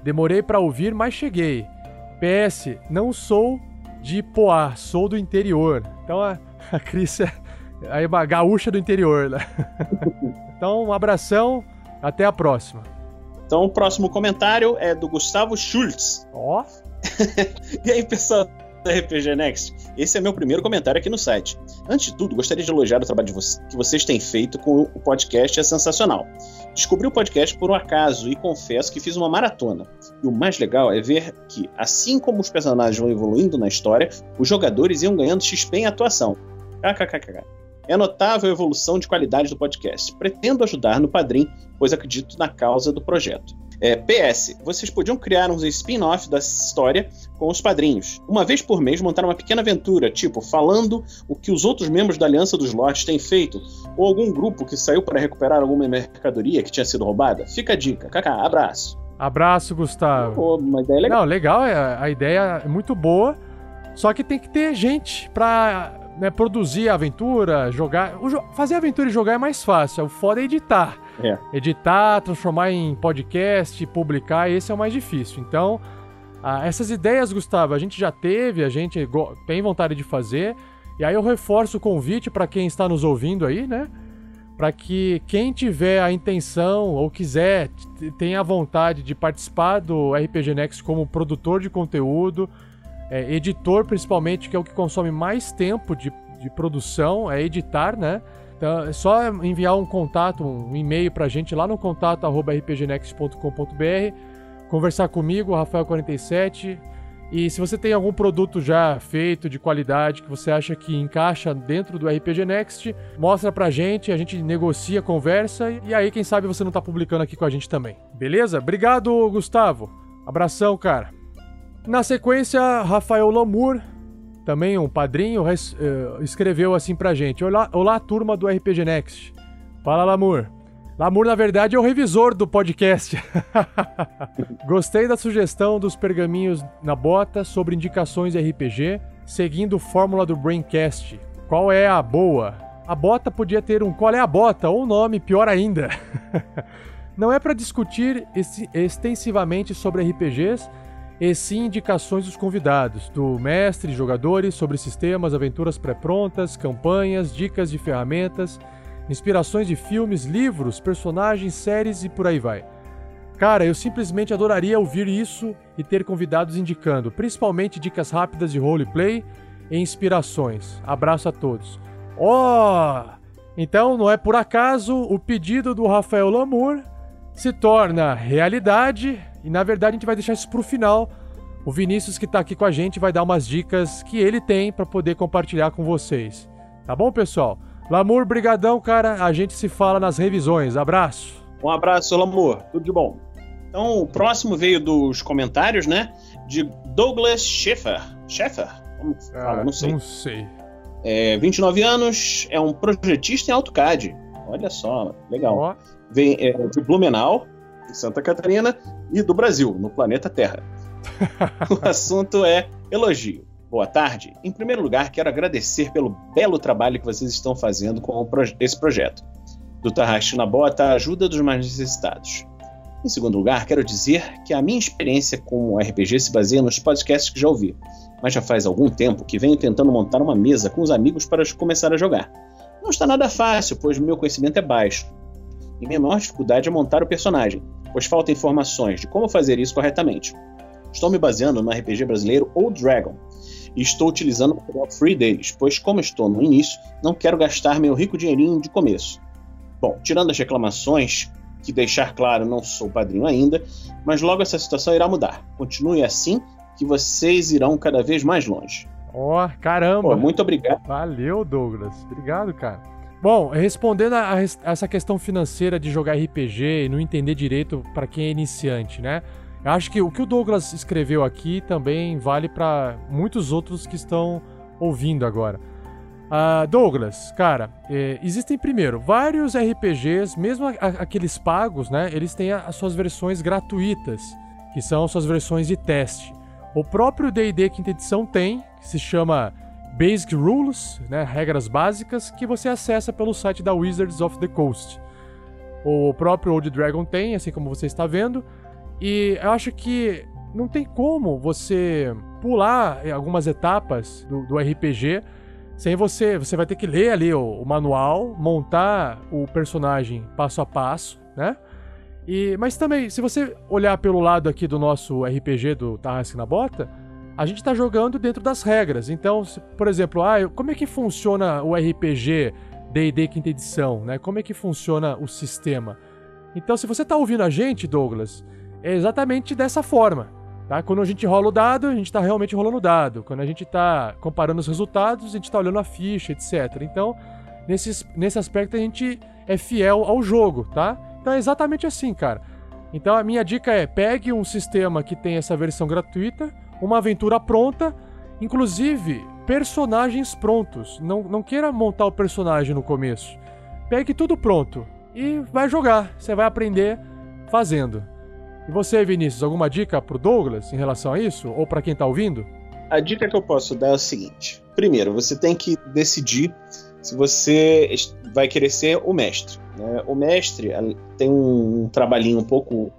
Demorei para ouvir, mas cheguei. PS, não sou de Poá, sou do interior. Então a, [laughs] a Cris é, é uma gaúcha do interior, né? [laughs] então, um abração, até a próxima. Então, o próximo comentário é do Gustavo Schultz. Ó. [laughs] e aí, pessoal da RPG Next? Esse é meu primeiro comentário aqui no site. Antes de tudo, gostaria de elogiar o trabalho que vocês têm feito com o podcast, é sensacional. Descobri o podcast por um acaso e confesso que fiz uma maratona. E o mais legal é ver que, assim como os personagens vão evoluindo na história, os jogadores iam ganhando XP em atuação. KKKK. É notável a evolução de qualidade do podcast. Pretendo ajudar no Padrim, pois acredito na causa do projeto. É, PS, vocês podiam criar uns spin-off da história com os padrinhos. Uma vez por mês montar uma pequena aventura, tipo, falando o que os outros membros da Aliança dos Lords têm feito, ou algum grupo que saiu para recuperar alguma mercadoria que tinha sido roubada. Fica a dica. Kaká, abraço. Abraço, Gustavo. Pô, uma ideia legal. Não, legal, é, a ideia é muito boa, só que tem que ter gente pra né, produzir a aventura, jogar. Jo fazer a aventura e jogar é mais fácil, o foda é editar. É. Editar, transformar em podcast, publicar, esse é o mais difícil. Então, ah, essas ideias, Gustavo, a gente já teve, a gente tem vontade de fazer. E aí eu reforço o convite para quem está nos ouvindo aí, né? Para que quem tiver a intenção ou quiser, tenha vontade de participar do RPG Next como produtor de conteúdo, é, editor principalmente, que é o que consome mais tempo de, de produção, é editar, né? Então, é só enviar um contato, um e-mail pra gente lá no contato rpgnext.com.br, conversar comigo, Rafael47. E se você tem algum produto já feito de qualidade que você acha que encaixa dentro do RPG Next, mostra pra gente, a gente negocia, conversa e aí quem sabe você não tá publicando aqui com a gente também. Beleza? Obrigado, Gustavo. Abração, cara. Na sequência, Rafael Lamour também um padrinho, uh, escreveu assim pra gente: Olá, olá, turma do RPG Next. Fala, Lamur. Lamur, na verdade, é o revisor do podcast. [laughs] Gostei da sugestão dos pergaminhos na bota sobre indicações RPG, seguindo fórmula do Braincast. Qual é a boa? A bota podia ter um qual é a bota ou um nome pior ainda. [laughs] Não é para discutir extensivamente sobre RPGs, e sim indicações dos convidados, do mestre jogadores sobre sistemas, aventuras pré-prontas, campanhas, dicas de ferramentas, inspirações de filmes, livros, personagens, séries e por aí vai. Cara, eu simplesmente adoraria ouvir isso e ter convidados indicando, principalmente dicas rápidas de roleplay e inspirações. Abraço a todos. Oh! Então, não é por acaso o pedido do Rafael Lamour se torna realidade e na verdade a gente vai deixar isso pro final. O Vinícius que tá aqui com a gente vai dar umas dicas que ele tem para poder compartilhar com vocês. Tá bom, pessoal? Lamur, brigadão, cara. A gente se fala nas revisões. Abraço. Um abraço, Lamur. Tudo de bom. Então, o próximo veio dos comentários, né? De Douglas Scheffer. Scheffer? Como fala? Ah, não sei. Não sei. É, 29 anos, é um projetista em AutoCAD. Olha só, legal. Vem é, de Blumenau, em Santa Catarina, e do Brasil, no planeta Terra. o [laughs] assunto é elogio. Boa tarde. Em primeiro lugar, quero agradecer pelo belo trabalho que vocês estão fazendo com esse projeto. Do Tarraste na Bota, a ajuda dos mais necessitados. Em segundo lugar, quero dizer que a minha experiência com o RPG se baseia nos podcasts que já ouvi, mas já faz algum tempo que venho tentando montar uma mesa com os amigos para começar a jogar. Não está nada fácil, pois meu conhecimento é baixo. E minha maior dificuldade é montar o personagem, pois falta informações de como fazer isso corretamente. Estou me baseando no RPG brasileiro Old Dragon, e estou utilizando o material free deles, pois como estou no início, não quero gastar meu rico dinheirinho de começo. Bom, tirando as reclamações, que deixar claro, não sou padrinho ainda, mas logo essa situação irá mudar. Continue assim, que vocês irão cada vez mais longe. Ó, oh, caramba! Pô, muito obrigado. Valeu, Douglas. Obrigado, cara. Bom, respondendo a, a, essa questão financeira de jogar RPG e não entender direito para quem é iniciante, né? Eu acho que o que o Douglas escreveu aqui também vale para muitos outros que estão ouvindo agora. Uh, Douglas, cara, é, existem primeiro vários RPGs, mesmo a, a, aqueles pagos, né? Eles têm as suas versões gratuitas, que são suas versões de teste. O próprio D&D quinta edição tem, que se chama Basic Rules, né? Regras básicas, que você acessa pelo site da Wizards of the Coast. O próprio Old Dragon tem, assim como você está vendo. E eu acho que não tem como você pular algumas etapas do, do RPG sem você, você vai ter que ler ali o, o, manual, montar o personagem passo a passo, né? E, mas também, se você olhar pelo lado aqui do nosso RPG do Tarrasque na Bota, a gente está jogando dentro das regras. Então, se, por exemplo, ah, como é que funciona o RPG D&D quinta edição, né? Como é que funciona o sistema? Então, se você está ouvindo a gente, Douglas, é exatamente dessa forma. Tá? Quando a gente rola o dado, a gente está realmente rolando o dado. Quando a gente está comparando os resultados, a gente está olhando a ficha, etc. Então, nesse, nesse aspecto, a gente é fiel ao jogo, tá? Então é exatamente assim, cara. Então a minha dica é: pegue um sistema que tem essa versão gratuita, uma aventura pronta, inclusive personagens prontos. Não, não queira montar o personagem no começo. Pegue tudo pronto e vai jogar. Você vai aprender fazendo. E você, Vinícius, alguma dica pro Douglas em relação a isso? Ou para quem tá ouvindo? A dica que eu posso dar é o seguinte: primeiro, você tem que decidir se você vai querer ser o mestre. Né? O mestre tem um trabalhinho um pouco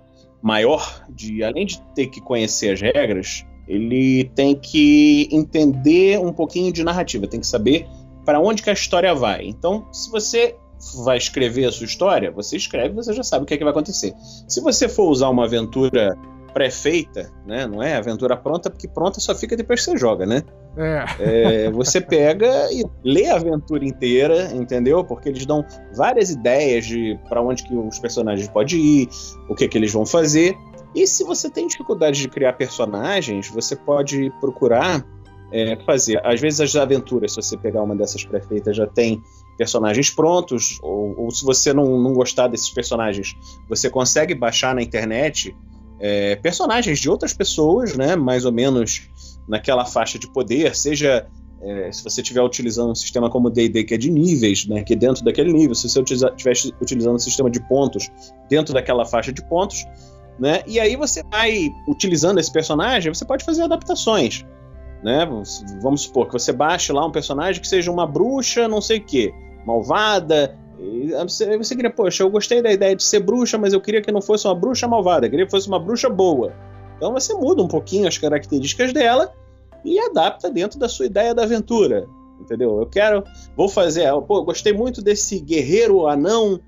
maior de, além de ter que conhecer as regras, ele tem que entender um pouquinho de narrativa, tem que saber para onde que a história vai. Então, se você vai escrever a sua história, você escreve, você já sabe o que, é que vai acontecer. Se você for usar uma aventura pré-feita, né? Não é aventura pronta, porque pronta só fica depois que você joga, né? É. é. você pega e lê a aventura inteira, entendeu? Porque eles dão várias ideias de para onde que os personagens podem ir, o que que eles vão fazer. E se você tem dificuldade de criar personagens, você pode procurar é, fazer. Às vezes as aventuras, se você pegar uma dessas prefeitas, já tem personagens prontos, ou, ou se você não, não gostar desses personagens, você consegue baixar na internet é, personagens de outras pessoas, né? Mais ou menos naquela faixa de poder, seja é, se você estiver utilizando um sistema como D&D que é de níveis, né, que é dentro daquele nível, se você estiver utilizando um sistema de pontos dentro daquela faixa de pontos, né, e aí você vai utilizando esse personagem, você pode fazer adaptações né? Vamos supor que você baixe lá um personagem que seja uma bruxa, não sei o quê, malvada. Você, você queria, poxa, eu gostei da ideia de ser bruxa, mas eu queria que não fosse uma bruxa malvada, eu queria que fosse uma bruxa boa. Então você muda um pouquinho as características dela e adapta dentro da sua ideia da aventura. Entendeu? Eu quero. Vou fazer. Pô, eu gostei muito desse guerreiro anão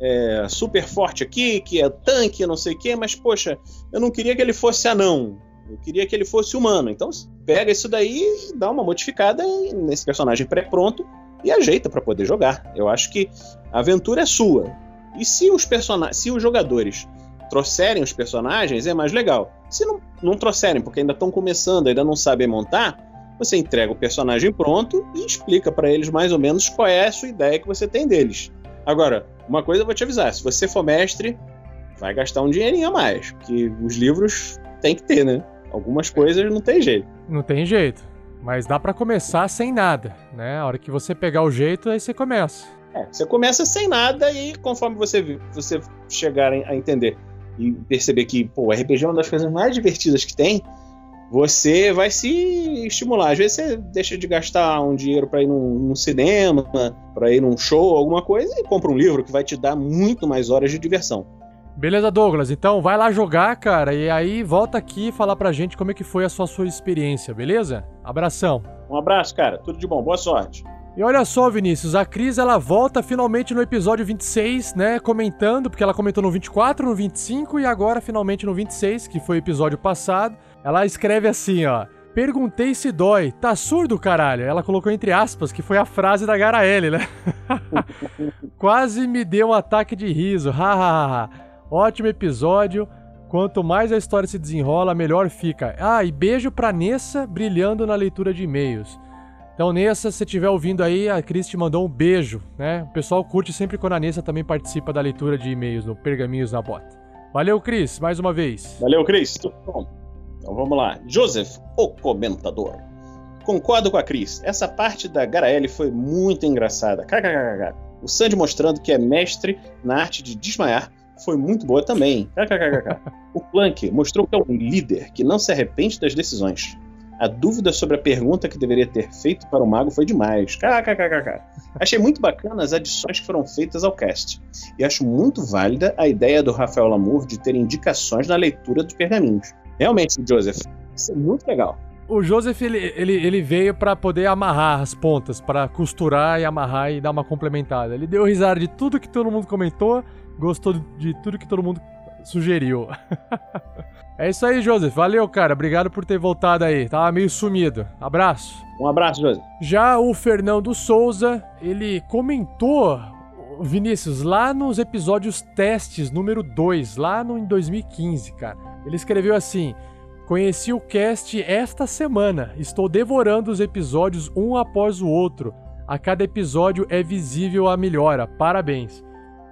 é, super forte aqui, que é tanque, não sei o quê, mas, poxa, eu não queria que ele fosse anão. Eu queria que ele fosse humano. Então pega isso daí e dá uma modificada nesse personagem pré-pronto e ajeita para poder jogar. Eu acho que a aventura é sua. E se os se os jogadores trouxerem os personagens, é mais legal. Se não, não trouxerem, porque ainda estão começando, ainda não sabem montar, você entrega o personagem pronto e explica para eles mais ou menos qual é a sua ideia que você tem deles. Agora, uma coisa eu vou te avisar: se você for mestre, vai gastar um dinheirinho a mais, porque os livros tem que ter, né? Algumas coisas não tem jeito. Não tem jeito. Mas dá para começar sem nada, né? A hora que você pegar o jeito, aí você começa. É, você começa sem nada e conforme você, você chegar a entender e perceber que, pô, o RPG é uma das coisas mais divertidas que tem, você vai se estimular. Às vezes você deixa de gastar um dinheiro para ir num, num cinema, para ir num show, alguma coisa, e compra um livro que vai te dar muito mais horas de diversão. Beleza, Douglas. Então vai lá jogar, cara, e aí volta aqui e falar pra gente como é que foi a sua, sua experiência, beleza? Abração. Um abraço, cara. Tudo de bom. Boa sorte. E olha só, Vinícius, a Cris ela volta finalmente no episódio 26, né? Comentando, porque ela comentou no 24, no 25 e agora finalmente no 26, que foi o episódio passado. Ela escreve assim, ó. Perguntei se dói. Tá surdo, caralho? Ela colocou entre aspas, que foi a frase da Garaele, né? [laughs] Quase me deu um ataque de riso. Hahaha. Ótimo episódio. Quanto mais a história se desenrola, melhor fica. Ah, e beijo pra Nessa brilhando na leitura de e-mails. Então, Nessa, se estiver ouvindo aí, a Cris te mandou um beijo, né? O pessoal curte sempre quando a Nessa também participa da leitura de e-mails no Pergaminhos na Bota. Valeu, Cris, mais uma vez. Valeu, Cris. Tudo bom. Então vamos lá. Joseph, o comentador. Concordo com a Cris. Essa parte da Garaele foi muito engraçada. KKKK. O Sandy mostrando que é mestre na arte de desmaiar foi muito boa também. KKKK. O Plank mostrou que é um líder que não se arrepende das decisões. A dúvida sobre a pergunta que deveria ter feito para o mago foi demais. KKKK. Achei muito bacana as adições que foram feitas ao cast. E acho muito válida a ideia do Rafael Lamour de ter indicações na leitura dos pergaminhos. Realmente, Joseph, isso é muito legal. O Joseph ele, ele, ele veio para poder amarrar as pontas, para costurar e amarrar e dar uma complementada. Ele deu risada de tudo que todo mundo comentou, gostou de tudo que todo mundo sugeriu. [laughs] é isso aí, Joseph. Valeu, cara. Obrigado por ter voltado aí. Tava meio sumido. Abraço. Um abraço, Joseph. Já o Fernando Souza, ele comentou, Vinícius, lá nos episódios testes número 2, lá no, em 2015, cara. Ele escreveu assim: Conheci o cast esta semana. Estou devorando os episódios um após o outro. A cada episódio é visível a melhora. Parabéns.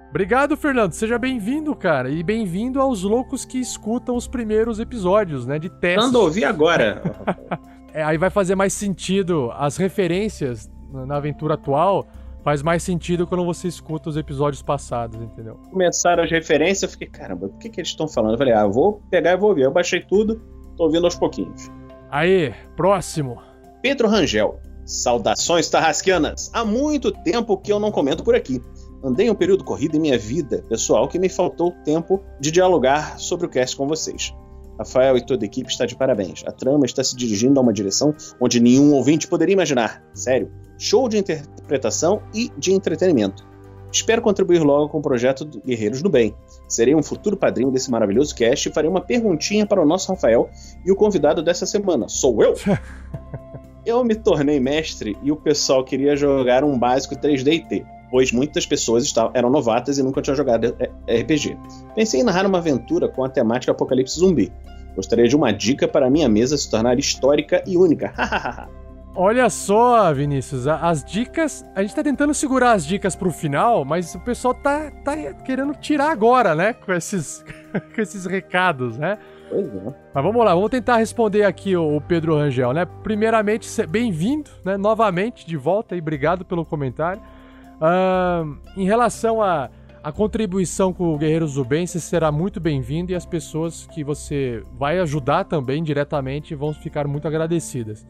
Obrigado, Fernando. Seja bem-vindo, cara. E bem-vindo aos loucos que escutam os primeiros episódios, né? De testes. Ando ouvir agora. [laughs] é, aí vai fazer mais sentido as referências na aventura atual. Faz mais sentido quando você escuta os episódios passados, entendeu? Começaram as referências, eu fiquei, caramba, por que, que eles estão falando? Eu falei, ah, vou pegar e vou ouvir. Eu baixei tudo, tô ouvindo aos pouquinhos. Aí, próximo. Pedro Rangel. Saudações tarrasquianas. Há muito tempo que eu não comento por aqui. Andei um período corrido em minha vida pessoal que me faltou tempo de dialogar sobre o cast com vocês. Rafael e toda a equipe está de parabéns. A trama está se dirigindo a uma direção onde nenhum ouvinte poderia imaginar. Sério, show de interpretação e de entretenimento. Espero contribuir logo com o projeto do Guerreiros do Bem. Serei um futuro padrinho desse maravilhoso cast e farei uma perguntinha para o nosso Rafael e o convidado dessa semana. Sou eu! [laughs] eu me tornei mestre e o pessoal queria jogar um básico 3D pois muitas pessoas estavam, eram novatas e nunca tinham jogado RPG. Pensei em narrar uma aventura com a temática apocalipse zumbi. Gostaria de uma dica para minha mesa se tornar histórica e única. [laughs] Olha só, Vinícius, as dicas. A gente tá tentando segurar as dicas pro final, mas o pessoal tá, tá querendo tirar agora, né? Com esses, [laughs] com esses recados, né? Pois é. Mas vamos lá, vamos tentar responder aqui o, Pedro Rangel, né? Primeiramente, bem-vindo, né? Novamente de volta e obrigado pelo comentário. Uh, em relação a a contribuição com o Guerreiros do Bem será muito bem-vinda e as pessoas que você vai ajudar também diretamente vão ficar muito agradecidas.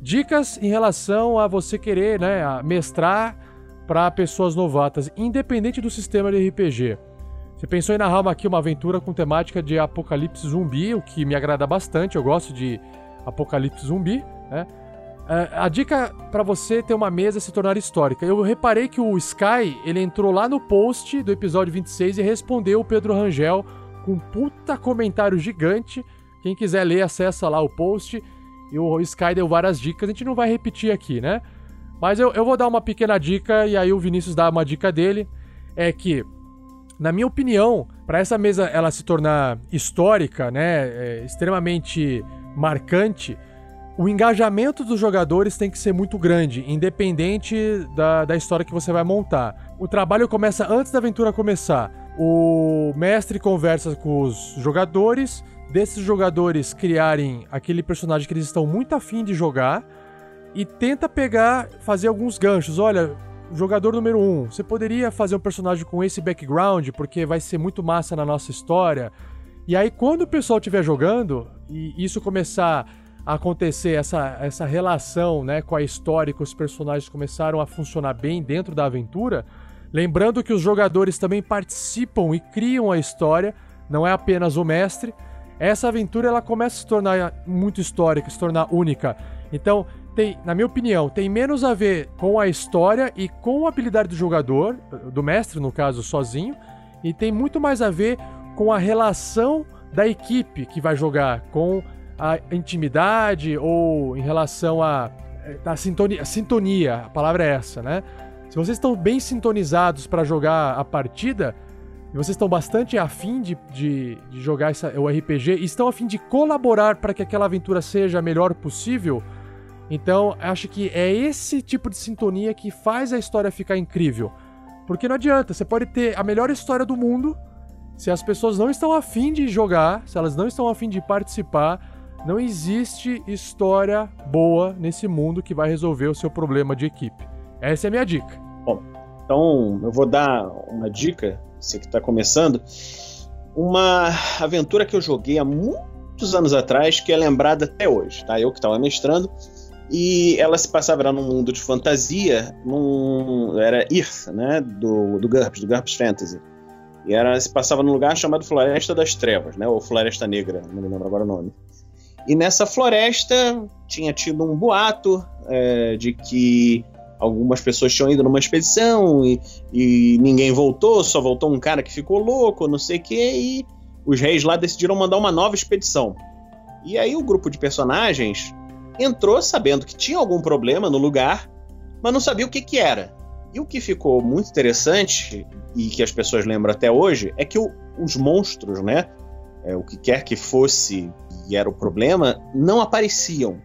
Dicas em relação a você querer né, mestrar para pessoas novatas, independente do sistema de RPG. Você pensou em narrar aqui uma aventura com temática de apocalipse zumbi, o que me agrada bastante, eu gosto de apocalipse zumbi, né? Uh, a dica para você ter uma mesa se tornar histórica. Eu reparei que o Sky, ele entrou lá no post do episódio 26 e respondeu o Pedro Rangel com um puta comentário gigante. Quem quiser ler, acessa lá o post. E o Sky deu várias dicas, a gente não vai repetir aqui, né? Mas eu, eu vou dar uma pequena dica e aí o Vinícius dá uma dica dele. É que, na minha opinião, para essa mesa ela se tornar histórica, né? É, extremamente marcante, o engajamento dos jogadores tem que ser muito grande, independente da, da história que você vai montar. O trabalho começa antes da aventura começar. O mestre conversa com os jogadores, desses jogadores criarem aquele personagem que eles estão muito afim de jogar e tenta pegar, fazer alguns ganchos. Olha, jogador número 1, um, você poderia fazer um personagem com esse background porque vai ser muito massa na nossa história. E aí, quando o pessoal estiver jogando e isso começar a acontecer, essa, essa relação né, com a história, que os personagens começaram a funcionar bem dentro da aventura, lembrando que os jogadores também participam e criam a história, não é apenas o mestre. Essa aventura ela começa a se tornar muito histórica, se tornar única. Então, tem, na minha opinião, tem menos a ver com a história e com a habilidade do jogador, do mestre no caso, sozinho, e tem muito mais a ver com a relação da equipe que vai jogar, com a intimidade ou em relação a, a sintonia, a sintonia, a palavra é essa, né? Se vocês estão bem sintonizados para jogar a partida, e vocês estão bastante afim de, de, de jogar essa, o RPG e estão afim de colaborar para que aquela aventura seja a melhor possível, então acho que é esse tipo de sintonia que faz a história ficar incrível. Porque não adianta, você pode ter a melhor história do mundo, se as pessoas não estão afim de jogar, se elas não estão afim de participar, não existe história boa nesse mundo que vai resolver o seu problema de equipe. Essa é a minha dica. Bom, então eu vou dar uma dica, você que está começando. Uma aventura que eu joguei há muitos anos atrás, que é lembrada até hoje, tá? Eu que estava mestrando. E ela se passava era num mundo de fantasia, num, era Earth, né? Do, do GURPS, do GURPS Fantasy. E era, se passava num lugar chamado Floresta das Trevas, né? Ou Floresta Negra, não me lembro agora o nome. E nessa floresta tinha tido um boato é, de que algumas pessoas tinham ido numa expedição e, e, ninguém voltou, só voltou um cara que ficou louco, não sei o quê, e os reis lá decidiram mandar uma nova expedição. E aí o grupo de personagens entrou sabendo que tinha algum problema no lugar, mas não sabia o que, que era. E o que ficou muito interessante, e que as pessoas lembram até hoje, é que o, os monstros, né? É, o que quer que fosse e era o problema, não apareciam.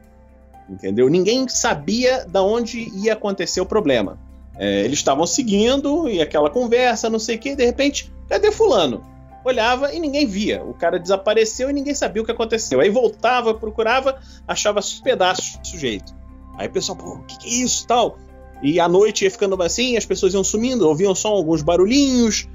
Entendeu? Ninguém sabia da onde ia acontecer o problema. É, eles estavam seguindo e aquela conversa, não sei o que, e de repente, cadê Fulano? Olhava e ninguém via. O cara desapareceu e ninguém sabia o que aconteceu. Aí voltava, procurava, achava pedaços do sujeito. Aí o pessoal, pô, o que, que é isso tal? E à noite ia ficando assim, as pessoas iam sumindo, ouviam só alguns barulhinhos,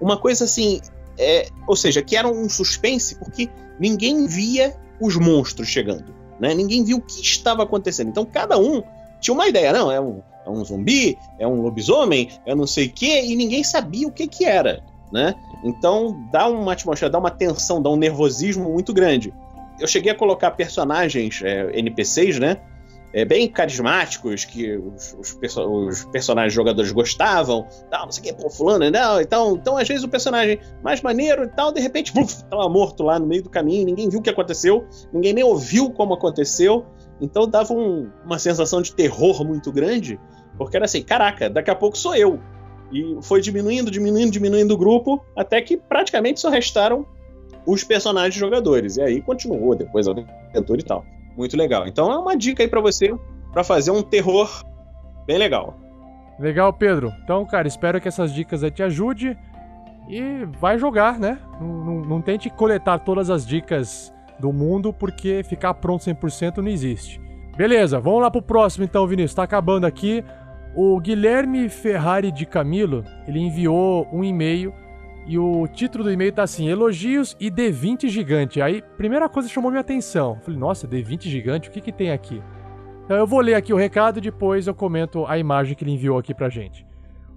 uma coisa assim. É, ou seja, que era um suspense porque ninguém via os monstros chegando. Né? Ninguém viu o que estava acontecendo. Então cada um tinha uma ideia, não, é um, é um zumbi, é um lobisomem, é não sei o quê, e ninguém sabia o que que era, né? Então dá uma atmosfera, dá uma tensão, dá um nervosismo muito grande. Eu cheguei a colocar personagens é, NPCs, né? É, bem carismáticos, que os, os, os, personagens jogadores gostavam, tal, não sei o que, pô, fulano, não, então, então às vezes o personagem mais maneiro e tal, de repente, buf, tava morto lá no meio do caminho, ninguém viu o que aconteceu, ninguém nem ouviu como aconteceu, então dava um, uma sensação de terror muito grande, porque era assim, caraca, daqui a pouco sou eu. E foi diminuindo, diminuindo, diminuindo o grupo, até que praticamente só restaram os personagens jogadores. E aí continuou depois a aventura e tal. Muito legal. Então é uma dica aí para você para fazer um terror bem legal. Legal, Pedro. Então, cara, espero que essas dicas aí te ajude e vai jogar, né? Não, não, não tente coletar todas as dicas do mundo porque ficar pronto 100% não existe. Beleza, vamos lá pro próximo então, Vinícius. Tá acabando aqui. O Guilherme Ferrari de Camilo, ele enviou um e-mail e o título do e-mail tá assim: Elogios e D20 gigante. Aí, primeira coisa chamou minha atenção. Falei, nossa, D20 gigante, o que que tem aqui? Então eu vou ler aqui o recado e depois eu comento a imagem que ele enviou aqui pra gente.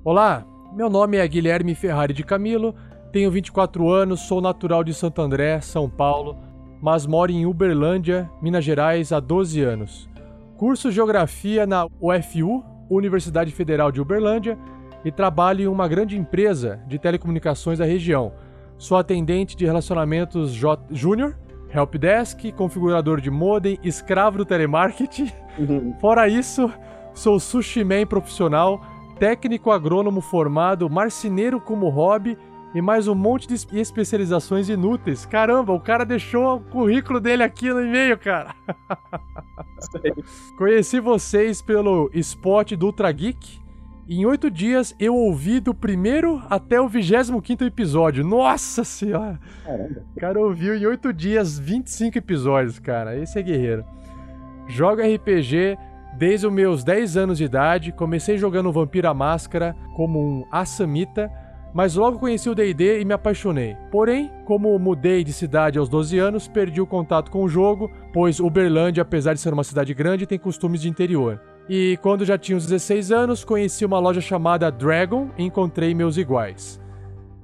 Olá, meu nome é Guilherme Ferrari de Camilo, tenho 24 anos, sou natural de Santo André, São Paulo, mas moro em Uberlândia, Minas Gerais há 12 anos. Curso Geografia na UFU, Universidade Federal de Uberlândia, e trabalho em uma grande empresa de telecomunicações da região. Sou atendente de relacionamentos júnior, helpdesk, configurador de modem, escravo do telemarketing. Uhum. Fora isso, sou sushi man profissional, técnico agrônomo formado, marceneiro como hobby e mais um monte de especializações inúteis. Caramba, o cara deixou o currículo dele aqui no e-mail, cara. Conheci vocês pelo spot do Ultra Geek em oito dias eu ouvi do primeiro até o 25 episódio. Nossa senhora! Caramba. O cara ouviu em oito dias 25 episódios, cara. Esse é guerreiro. Jogo RPG desde os meus 10 anos de idade. Comecei jogando Vampira Máscara como um Assamita. mas logo conheci o D&D e me apaixonei. Porém, como mudei de cidade aos 12 anos, perdi o contato com o jogo, pois Uberlândia, apesar de ser uma cidade grande, tem costumes de interior. E quando já tinha uns 16 anos, conheci uma loja chamada Dragon e encontrei meus iguais.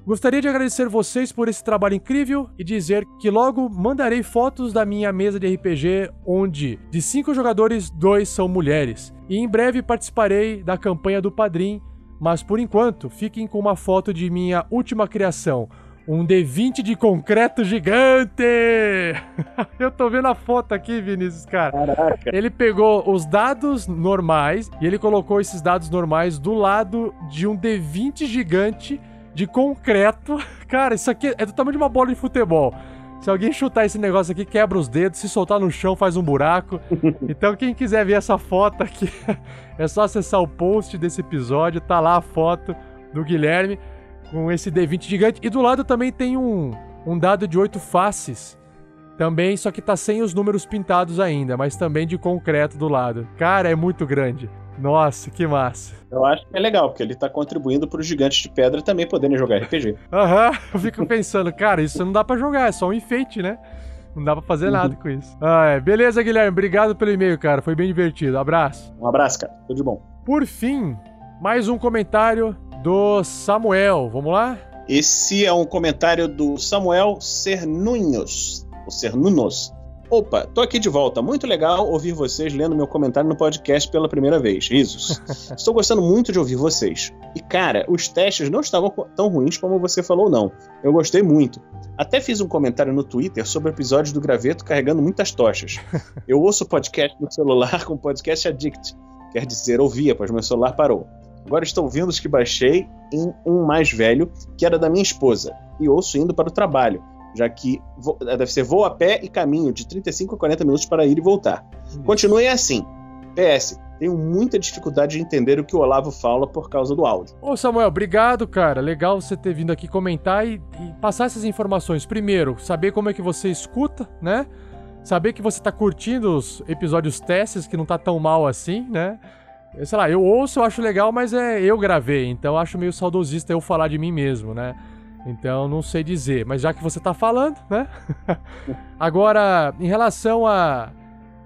Gostaria de agradecer vocês por esse trabalho incrível e dizer que logo mandarei fotos da minha mesa de RPG, onde de cinco jogadores, dois são mulheres. E em breve participarei da campanha do Padrim, mas por enquanto fiquem com uma foto de minha última criação. Um D20 de concreto gigante! [laughs] Eu tô vendo a foto aqui, Vinícius, cara. Caraca. Ele pegou os dados normais e ele colocou esses dados normais do lado de um D20 gigante de concreto. [laughs] Cara, isso aqui é do tamanho de uma bola de futebol. Se alguém chutar esse negócio aqui, quebra os dedos, se soltar no chão, faz um buraco. [laughs] Então, quem quiser ver essa foto aqui, é só acessar o post desse episódio, tá lá a foto do Guilherme com esse D20 gigante. E do lado também tem um, um dado de oito faces. Também, só que tá sem os números pintados ainda, mas também de concreto do lado. Cara, é muito grande. Nossa, que massa. Eu acho que é legal, porque ele tá contribuindo para os gigantes de pedra também poderem jogar RPG. Aham, [laughs] eu fico pensando, cara, isso não dá pra jogar, é só um enfeite, né? Não dá pra fazer nada com isso. Ah, é. Beleza, Guilherme, obrigado pelo e-mail, cara. Foi bem divertido. Abraço. Um abraço, cara. Tudo de bom. Por fim, mais um comentário do Samuel. Vamos lá? Esse é um comentário do Samuel Cernunhos. O Cernunos. Opa, tô aqui de volta. Muito legal ouvir vocês lendo meu comentário no podcast pela primeira vez. Risos. [laughs] Estou gostando muito de ouvir vocês. E cara, os testes não estavam tão ruins como você falou, não. Eu gostei muito. Até fiz um comentário no Twitter sobre episódios do Graveto carregando muitas tochas. [laughs] Eu ouço podcast no celular com podcast Addict. Quer dizer, ouvia, pois meu celular parou. Agora estou ouvindo os que baixei em um mais velho, que era da minha esposa, e ouço indo para o trabalho, já que vo- deve ser voo a pé e caminho de 35 a 40 minutos para ir e voltar. Continuem assim. PS, tenho muita dificuldade de entender o que o Olavo fala por causa do áudio. Ô Samuel, obrigado, cara. Legal você ter vindo aqui comentar e, e passar essas informações. Primeiro, saber como é que você escuta, né? Saber que você tá curtindo os episódios testes, que não tá tão mal assim, né? Eu, Sei lá, eu ouço, eu acho legal, mas é eu gravei, então acho meio saudosista eu falar de mim mesmo, né? Então não sei dizer, mas já que você tá falando, né? [laughs] Agora, em relação a,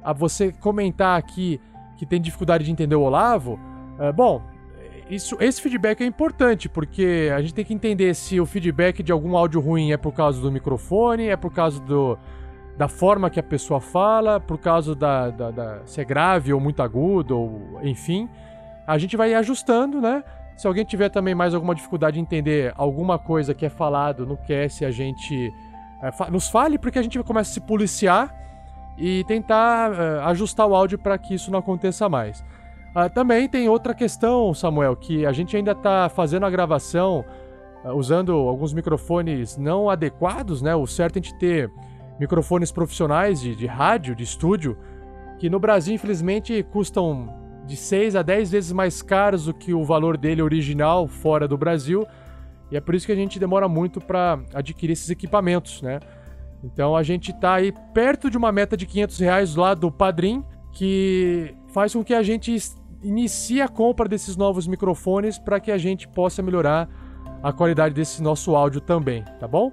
a você comentar aqui que tem dificuldade de entender o Olavo, é, bom, isso, esse feedback é importante, porque a gente tem que entender se o feedback de algum áudio ruim é por causa do microfone, é por causa do, da forma que a pessoa fala, por causa da, da, da- se é grave ou muito agudo, ou enfim. A gente vai ajustando, né? Se alguém tiver também mais alguma dificuldade em entender alguma coisa que é falado no cast, a gente é, fa- nos fale, porque a gente começa a se policiar e tentar é, ajustar o áudio para que isso não aconteça mais. Ah, também tem outra questão, Samuel, que a gente ainda está fazendo a gravação ah, usando alguns microfones não adequados, né? O certo é a gente ter microfones profissionais de, de rádio, de estúdio, que no Brasil, infelizmente, custam de 6 a 10 vezes mais caros do que o valor dele original fora do Brasil. E é por isso que a gente demora muito para adquirir esses equipamentos, né? Então a gente tá aí perto de uma meta de 500 reais lá do Padrim, que faz com que a gente inicie a compra desses novos microfones para que a gente possa melhorar a qualidade desse nosso áudio também, tá bom?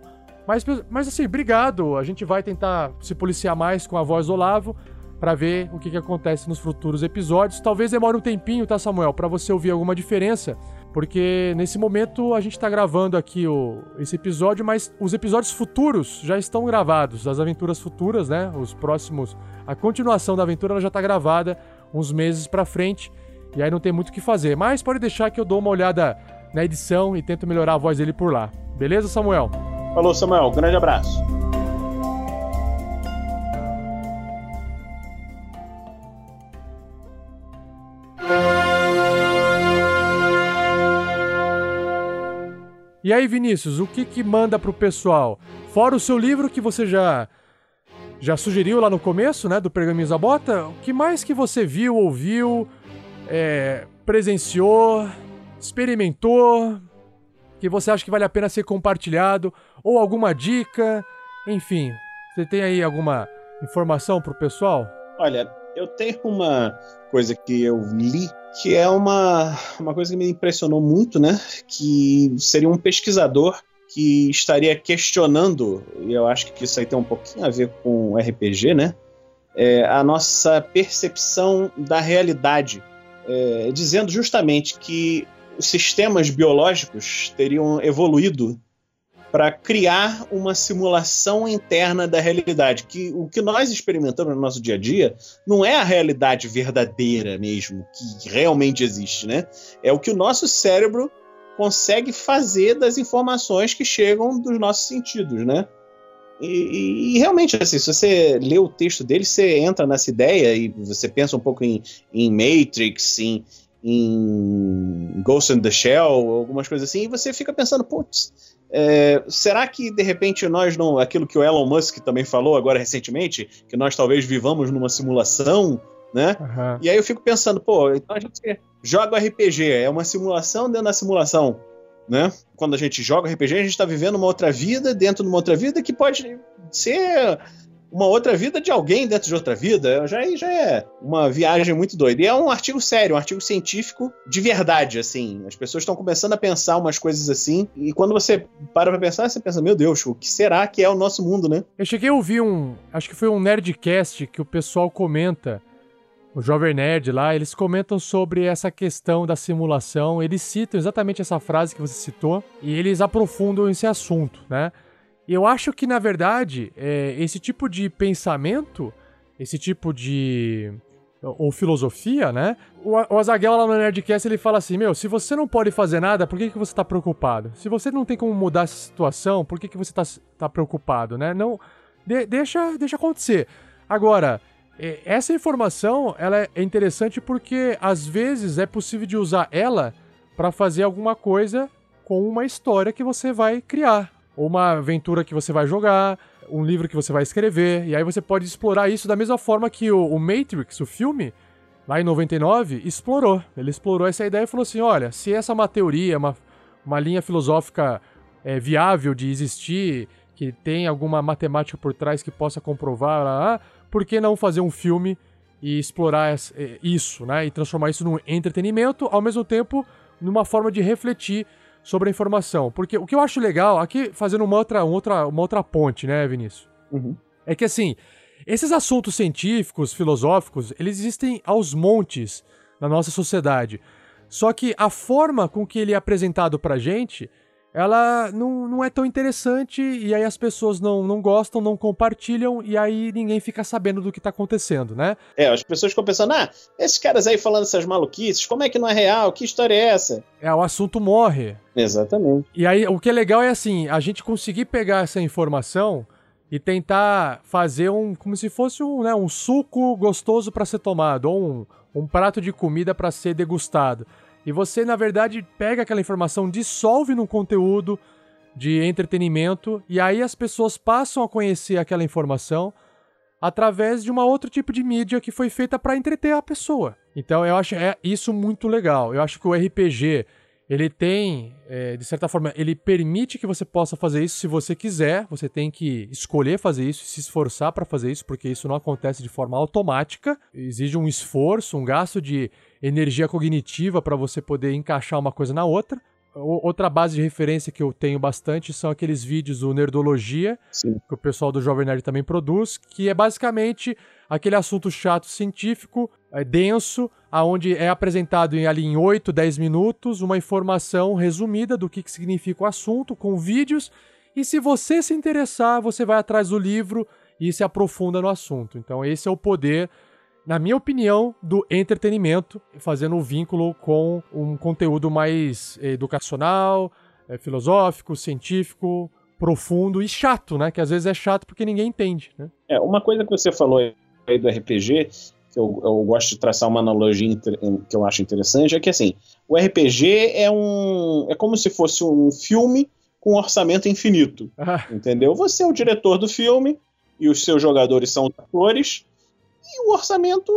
Mas, mas assim, obrigado. A gente vai tentar se policiar mais com a voz do Olavo para ver o que, que acontece nos futuros episódios. Talvez demore um tempinho, tá, Samuel, para você ouvir alguma diferença, porque nesse momento a gente tá gravando aqui o, esse episódio, mas os episódios futuros já estão gravados, as aventuras futuras, né? Os próximos, a continuação da aventura já tá gravada uns meses para frente, e aí não tem muito o que fazer. Mas pode deixar que eu dou uma olhada na edição e tento melhorar a voz dele por lá. Beleza, Samuel? Falou, Samuel. Grande abraço. E aí, Vinícius, o que que manda pro pessoal? Fora o seu livro que você já já sugeriu lá no começo, né, do Pergaminhos da Bota, o que mais que você viu, ouviu, é, presenciou, experimentou, que você acha que vale a pena ser compartilhado, ou alguma dica, enfim, você tem aí alguma informação pro pessoal? Olha, Eu tenho uma coisa que eu li que é uma, uma coisa que me impressionou muito, né? Que seria um pesquisador que estaria questionando, e eu acho que isso aí tem um pouquinho a ver com RPG, né? É, a nossa percepção da realidade, é, dizendo justamente que os sistemas biológicos teriam evoluído para criar uma simulação interna da realidade. Que o que nós experimentamos no nosso dia a dia não é a realidade verdadeira mesmo, que realmente existe, né? É o que o nosso cérebro consegue fazer das informações que chegam dos nossos sentidos, né? E, e, realmente, assim, se você lê o texto dele, você entra nessa ideia e você pensa um pouco em, em Matrix, em, em Ghost in the Shell, algumas coisas assim, e você fica pensando, putz, é, será que de repente nós não. Aquilo que o Elon Musk também falou agora recentemente, que nós talvez vivamos numa simulação, né? Uhum. E aí eu fico pensando, pô, então a gente joga RPG, é uma simulação dentro da simulação, né? Quando a gente joga RPG, a gente está vivendo uma outra vida dentro de uma outra vida que pode ser uma outra vida de alguém dentro de outra vida, já, já é uma viagem muito doida. E é um artigo sério, um artigo científico de verdade, assim. As pessoas estão começando a pensar umas coisas assim, e quando você para pra pensar, você pensa, meu Deus, o que será que é o nosso mundo, né? Eu cheguei a ouvir um, acho que foi um Nerdcast que o pessoal comenta, o Jovem Nerd lá, eles comentam sobre essa questão da simulação, eles citam exatamente essa frase que você citou, e eles aprofundam esse assunto, né? Eu acho que, na verdade, é, esse tipo de pensamento, esse tipo de. ou filosofia, né? O, o Azaghal lá no Nerdcast ele fala assim: Meu, se você não pode fazer nada, por que, que você tá preocupado? Se você não tem como mudar essa situação, por que, que você tá, tá preocupado, né? Não. De, deixa, deixa acontecer. Agora, é, essa informação ela é interessante porque às vezes é possível de usar ela para fazer alguma coisa com uma história que você vai criar ou uma aventura que você vai jogar, um livro que você vai escrever, e aí você pode explorar isso da mesma forma que o, o Matrix, o filme, lá em 99, explorou. Ele explorou essa ideia e falou assim: olha, se essa é uma teoria, uma, uma linha filosófica é, viável de existir, que tem alguma matemática por trás que possa comprovar, lá, lá, por que não fazer um filme e explorar é, isso, né? E transformar isso num entretenimento, ao mesmo tempo numa forma de refletir sobre a informação. Porque o que eu acho legal, aqui fazendo uma outra, uma outra, uma outra ponte, né, Vinícius? Uhum. É que assim, esses assuntos científicos, filosóficos, eles existem aos montes na nossa sociedade. Só que a forma com que ele é apresentado pra gente ela não, não é tão interessante e aí as pessoas não, não gostam, não compartilham e aí ninguém fica sabendo do que tá acontecendo, né? É, as pessoas ficam pensando, ah, esses caras aí falando essas maluquices, como é que não é real? Que história é essa? É, o assunto morre. Exatamente. E aí o que é legal é assim, a gente conseguir pegar essa informação e tentar fazer um, como se fosse um, né, um suco gostoso para ser tomado ou um, um prato de comida para ser degustado. E você, na verdade, pega aquela informação, dissolve num conteúdo de entretenimento, e aí as pessoas passam a conhecer aquela informação através de uma outro tipo de mídia que foi feita para entreter a pessoa. Então eu acho é isso muito legal. Eu acho que o RPG ele tem, é, de certa forma, ele permite que você possa fazer isso se você quiser. Você tem que escolher fazer isso, se esforçar para fazer isso, porque isso não acontece de forma automática. Exige um esforço, um gasto de energia cognitiva para você poder encaixar uma coisa na outra. Outra base de referência que eu tenho bastante são aqueles vídeos do Nerdologia, Sim. que o pessoal do Jovem Nerd também produz, que é basicamente aquele assunto chato científico, é, denso, aonde é apresentado em, ali em 8, 10 minutos uma informação resumida do que, que significa o assunto, com vídeos, e se você se interessar, você vai atrás do livro e se aprofunda no assunto. Então esse é o poder na minha opinião, do entretenimento, fazendo um vínculo com um conteúdo mais educacional, é, filosófico, científico, profundo e chato, né? Que às vezes é chato porque ninguém entende, né? É, uma coisa que você falou aí do RPG, que eu, eu gosto de traçar uma analogia que eu acho interessante, é que assim, o RPG é um. é como se fosse um filme com orçamento infinito. Ah. Entendeu? Você é o diretor do filme e os seus jogadores são atores e o orçamento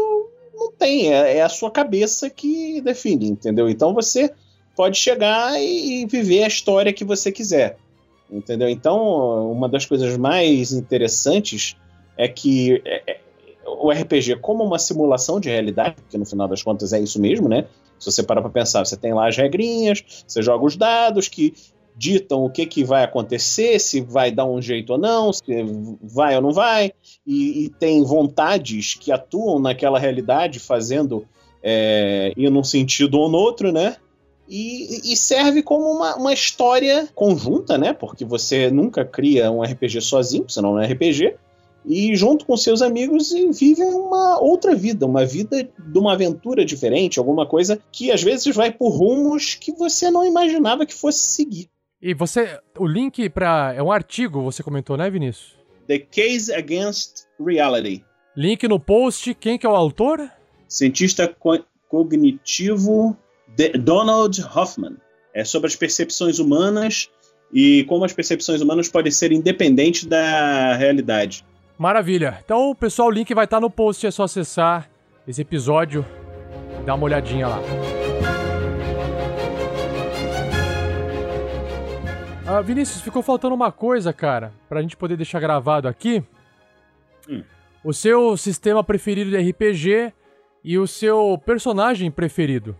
não tem, é, é a sua cabeça que define, entendeu? Então você pode chegar e viver a história que você quiser, entendeu? Então, uma das coisas mais interessantes é que é, é, o RPG como uma simulação de realidade, porque no final das contas é isso mesmo, né? Se você parar para pensar, você tem lá as regrinhas, você joga os dados que ditam o que, que vai acontecer, se vai dar um jeito ou não, se vai ou não vai, e, e tem vontades que atuam naquela realidade, fazendo é, ir num sentido ou no outro, né? E, e, serve como uma, uma história conjunta, né? Porque você nunca cria um RPG sozinho, senão não é RPG. E junto com seus amigos vive uma outra vida, uma vida de uma aventura diferente, alguma coisa que às vezes vai por rumos que você não imaginava que fosse seguir. E você, o link para é um artigo, você comentou, né, Vinícius? The Case Against Reality. Link no post. Quem que é o autor? Cientista co cognitivo de Donald Hoffman. É sobre as percepções humanas e como as percepções humanas podem ser independentes da realidade. Maravilha. Então, pessoal, o link vai estar no post, é só acessar esse episódio e dar uma olhadinha lá. Ah, Vinícius, ficou faltando uma coisa, cara, pra gente poder deixar gravado aqui. Hum. O seu sistema preferido de RPG e o seu personagem preferido.